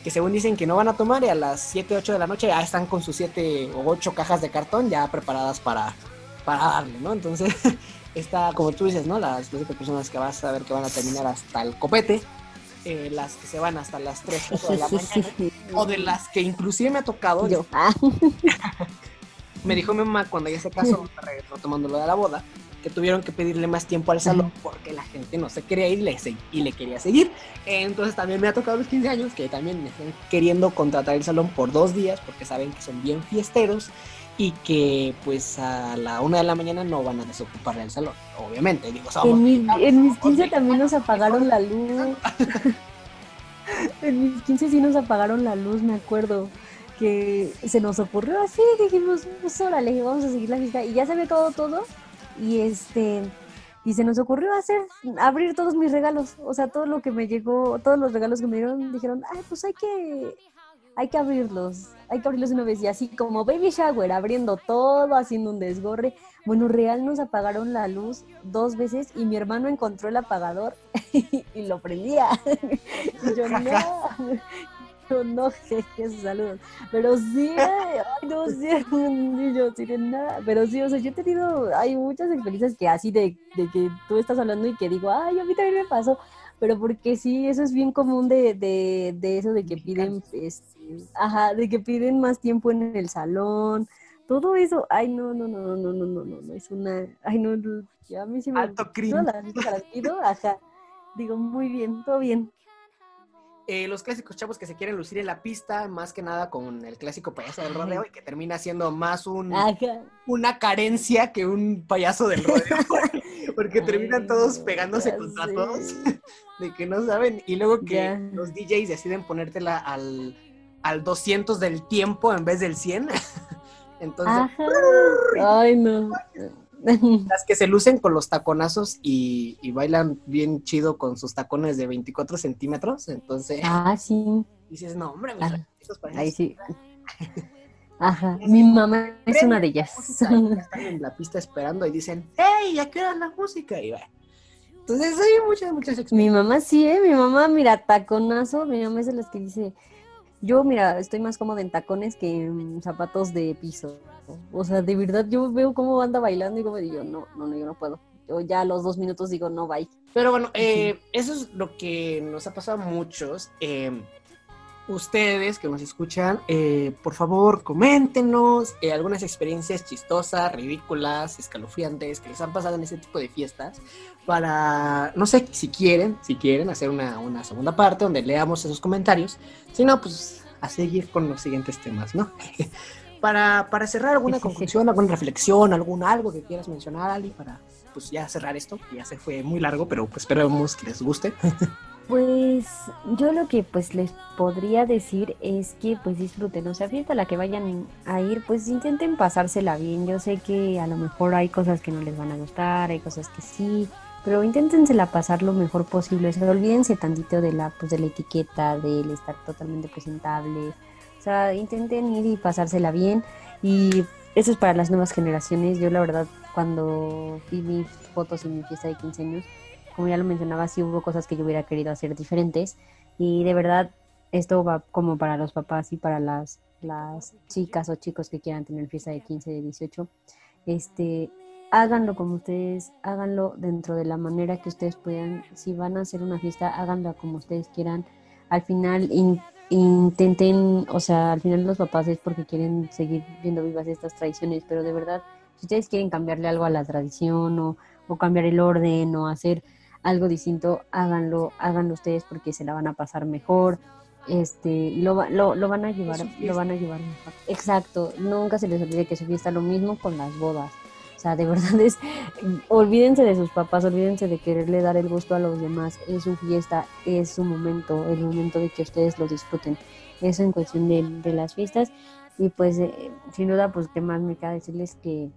Speaker 2: que, según dicen que no van a tomar y a las 7, 8 de la noche ya están con sus 7 o 8 cajas de cartón ya preparadas para, para darle, ¿no? Entonces, está, como tú dices, ¿no? Las clásicas personas que vas a ver que van a terminar hasta el copete, eh, las que se van hasta las 3 4 de la mañana, o de las que inclusive me ha tocado.
Speaker 1: Yo. Ah.
Speaker 2: me dijo mi mamá cuando ella se casó, retomando lo de la boda, que tuvieron que pedirle más tiempo al salón porque la gente no se quería ir y le, quería seguir. Entonces también me ha tocado los 15 años que también me están queriendo contratar el salón por dos días porque saben que son bien fiesteros y que pues a la una de la mañana no van a desocuparle el salón, obviamente. Digo,
Speaker 1: en, en mis 15 también nos apagaron la luz. en mis 15 sí nos apagaron la luz, me acuerdo que se nos ocurrió así, dijimos, pues órale, vamos a seguir la fiesta. Y ya se había todo todo. Y este, y se nos ocurrió hacer, abrir todos mis regalos. O sea, todo lo que me llegó, todos los regalos que me dieron, dijeron, ay, pues hay que, hay que abrirlos, hay que abrirlos una vez. Y así como baby shower, abriendo todo, haciendo un desgorre. Bueno, real nos apagaron la luz dos veces y mi hermano encontró el apagador y lo prendía. y yo no, yo no, jeje, saludos. Pero sí, ay, no sé, yo sí, nada. Pero sí, o sea, yo he tenido, hay muchas experiencias que así de, de que tú estás hablando y que digo, ay, a mí también me pasó pero porque sí, eso es bien común de, de, de eso de que piden, este, ajá, de que piden más tiempo en el salón, todo eso, ay, no, no, no, no, no, no, no, no, no, es una, ay, no, ya a mí sí me...
Speaker 2: Alto crimen.
Speaker 1: las pido, ajá, digo, muy bien, todo bien.
Speaker 2: Eh, los clásicos chavos que se quieren lucir en la pista, más que nada con el clásico payaso del rodeo y que termina siendo más un, una carencia que un payaso del rodeo, porque terminan todos pegándose contra todos, de que no saben, y luego que los DJs deciden ponértela al, al 200 del tiempo en vez del 100. Entonces,
Speaker 1: ay no.
Speaker 2: Las que se lucen con los taconazos y, bailan bien chido con sus tacones de 24 centímetros. Entonces,
Speaker 1: ah, sí.
Speaker 2: dices, no, hombre,
Speaker 1: ah, ahí sí. Ajá, mi mamá es una de ellas.
Speaker 2: Están en la pista esperando y dicen, ¡Hey, ya queda la música! Y va. Entonces hay muchas, muchas experiencias.
Speaker 1: Mi mamá sí, ¿eh? Mi mamá, mira, taconazo, mi mamá es de las que dice, yo, mira, estoy más cómoda en tacones que en zapatos de piso. O sea, de verdad, yo veo cómo anda bailando y como digo, no, no, no, yo no puedo. Yo ya a los dos minutos digo, no, bye.
Speaker 2: Pero bueno, eh, eso es lo que nos ha pasado a muchos. Eh, ustedes que nos escuchan, eh, por favor, coméntenos algunas experiencias chistosas, ridículas, escalofriantes que les han pasado en ese tipo de fiestas. Para, no sé, si quieren, si quieren hacer una, una segunda parte donde leamos esos comentarios. Si no, pues a seguir con los siguientes temas, ¿no? Para, para cerrar alguna conclusión, alguna reflexión, algún algo que quieras mencionar, Ali, para pues ya cerrar esto, que ya se fue muy largo, pero pues esperemos que les guste.
Speaker 1: Pues yo lo que pues les podría decir es que pues disfruten, o sea, fiesta a la que vayan a ir, pues intenten pasársela bien. Yo sé que a lo mejor hay cosas que no les van a gustar, hay cosas que sí, pero inténtensela pasar lo mejor posible. O sea, olvídense tantito de la pues de la etiqueta, del estar totalmente presentable. O sea, intenten ir y pasársela bien. Y eso es para las nuevas generaciones. Yo la verdad cuando vi mis fotos en mi fiesta de 15 años como ya lo mencionaba, sí hubo cosas que yo hubiera querido hacer diferentes. Y de verdad esto va como para los papás y para las, las chicas o chicos que quieran tener fiesta de 15, de 18, este, háganlo como ustedes, háganlo dentro de la manera que ustedes puedan, si van a hacer una fiesta, háganlo como ustedes quieran, al final intenten, o sea, al final los papás es porque quieren seguir viendo vivas estas tradiciones, pero de verdad, si ustedes quieren cambiarle algo a la tradición o, o cambiar el orden o hacer algo distinto, háganlo, háganlo ustedes porque se la van a pasar mejor, este, lo, lo, lo van a llevar, lo van a llevar mejor. Exacto, nunca se les olvide que su fiesta lo mismo con las bodas. O sea, de verdad es, olvídense de sus papás, olvídense de quererle dar el gusto a los demás. Es su fiesta, es su momento, el momento de que ustedes lo disfruten. Eso en cuestión de, de las fiestas. Y pues, eh, sin duda, pues, ¿qué más me queda decirles que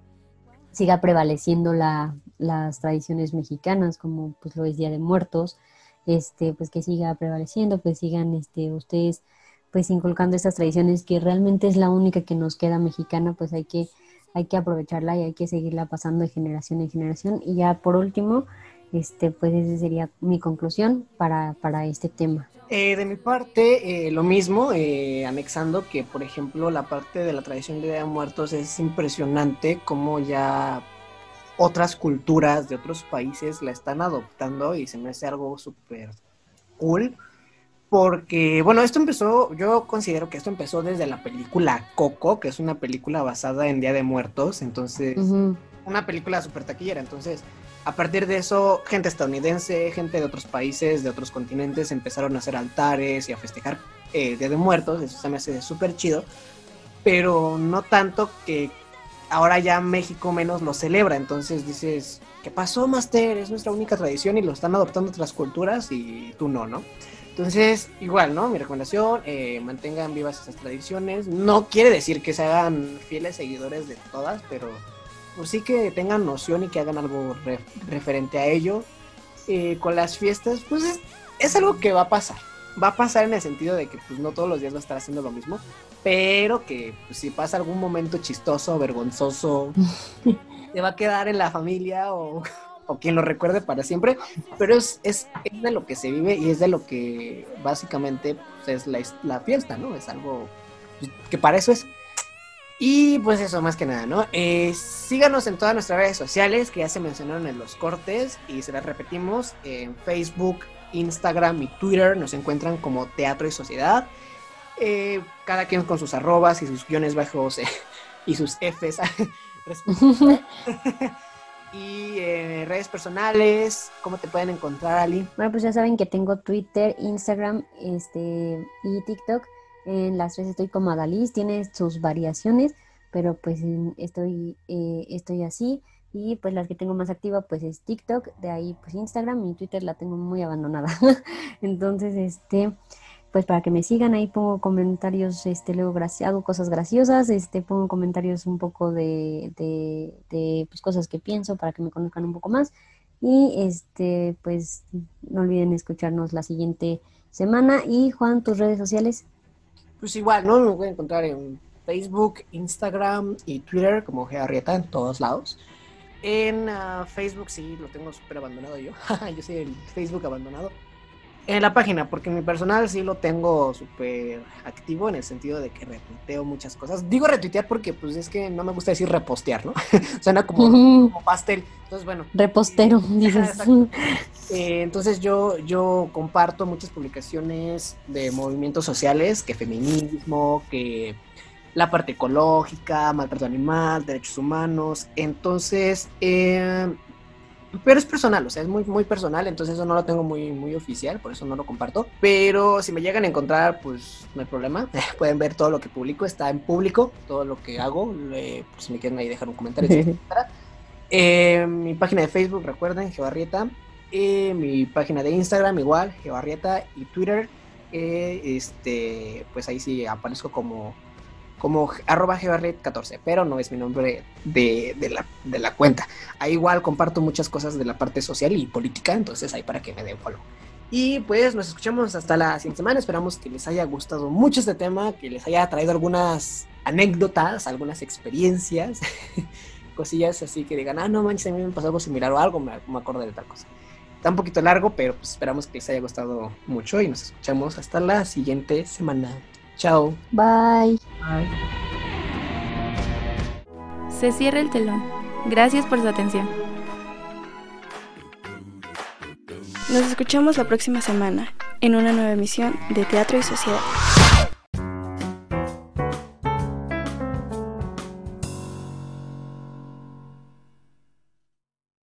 Speaker 1: siga prevaleciendo la, las tradiciones mexicanas, como pues lo es Día de Muertos, este, pues que siga prevaleciendo, pues sigan este, ustedes pues inculcando estas tradiciones que realmente es la única que nos queda mexicana, pues hay que, hay que aprovecharla y hay que seguirla pasando de generación en generación. Y ya por último, este, pues esa sería mi conclusión para, para este tema.
Speaker 2: Eh, de mi parte, eh, lo mismo, eh, anexando que, por ejemplo, la parte de la tradición de Día de Muertos es impresionante, como ya otras culturas de otros países la están adoptando y se me hace algo súper cool. Porque, bueno, esto empezó, yo considero que esto empezó desde la película Coco, que es una película basada en Día de Muertos, entonces, una película súper taquillera, entonces, a partir de eso, gente estadounidense, gente de otros países, de otros continentes, empezaron a hacer altares y a festejar el Día de Muertos, eso se me hace súper chido, pero no tanto que ahora ya México menos lo celebra, entonces dices, ¿qué pasó, Master? Es nuestra única tradición y lo están adoptando otras culturas y tú no, ¿no? Entonces, igual, ¿no? Mi recomendación, eh, mantengan vivas esas tradiciones. No quiere decir que se hagan fieles seguidores de todas, pero pues sí que tengan noción y que hagan algo referente a ello. Eh, con las fiestas, pues es, es, algo que va a pasar. Va a pasar en el sentido de que pues no todos los días va a estar haciendo lo mismo, pero que pues, si pasa algún momento chistoso, vergonzoso, te va a quedar en la familia o, quien lo recuerde para siempre, pero es, es, de lo que se vive y es de lo que básicamente pues, es la, fiesta, ¿no? Es algo pues, que para eso es. Y pues eso, más que nada, ¿no? Eh, síganos en todas nuestras redes sociales que ya se mencionaron en los cortes y se las repetimos en Facebook, Instagram y Twitter. Nos encuentran como Teatro y Sociedad. Eh, cada quien con sus arrobas y sus guiones bajos eh, y sus Fs. y eh, redes personales, ¿cómo te pueden encontrar, Ali?
Speaker 1: Bueno, pues ya saben que tengo Twitter, Instagram este, y TikTok. En las redes estoy como Adalis, tiene sus variaciones, pero pues estoy, estoy así. Y pues las que tengo más activa pues es TikTok, de ahí pues Instagram y Twitter la tengo muy abandonada. Entonces, este, pues para que me sigan, ahí pongo comentarios, este, luego hago cosas graciosas, este, pongo comentarios un poco de, de, pues, cosas que pienso para que me conozcan un poco más. Y este, pues no olviden escucharnos la siguiente semana. Y Juan, tus redes sociales.
Speaker 2: Pues igual, ¿no? Me a encontrar en Facebook, Instagram y Twitter como Gearrieta en todos lados. En ah, Facebook sí, lo tengo súper abandonado yo. yo soy el Facebook abandonado en la página, porque mi personal sí lo tengo súper activo en el sentido de que retuiteo muchas cosas. Digo retuitear porque pues es que no me gusta decir repostear, ¿no? Suena como, como, pastel. Entonces, bueno.
Speaker 1: Repostero, dices.
Speaker 2: Eh, entonces yo, yo comparto muchas publicaciones de movimientos sociales, que feminismo, que la parte ecológica, maltrato animal, derechos humanos. Entonces, eh, pero es personal, o sea, es muy, muy personal, entonces eso no lo tengo muy, muy oficial, por eso no lo comparto. Pero si me llegan a encontrar, pues no hay problema. Pueden ver todo lo que publico, está en público, todo lo que hago. pues si me quieren ahí dejar un comentario, eh, mi página de Facebook, recuerden, Geobarrieta. Eh, mi página de Instagram, igual, Geobarrieta. Y Twitter, eh, este, pues ahí sí aparezco como como arroba 14 pero no es mi nombre de, la, cuenta. Ahí igual comparto muchas cosas de la parte social y política, entonces ahí para que me den follow. Y pues nos escuchamos hasta la siguiente semana. Esperamos que les haya gustado mucho este tema, que les haya traído algunas anécdotas, algunas experiencias, cosillas así que digan, ah, no manches, a mí me pasó algo similar o algo, me, me acordé de tal cosa. Está un poquito largo, pero pues esperamos que les haya gustado mucho y nos escuchamos hasta la siguiente semana. Chao.
Speaker 1: Bye.
Speaker 2: Bye.
Speaker 3: Se cierra el telón. Gracias por su atención. Nos escuchamos la próxima semana en una nueva emisión de Teatro y Sociedad.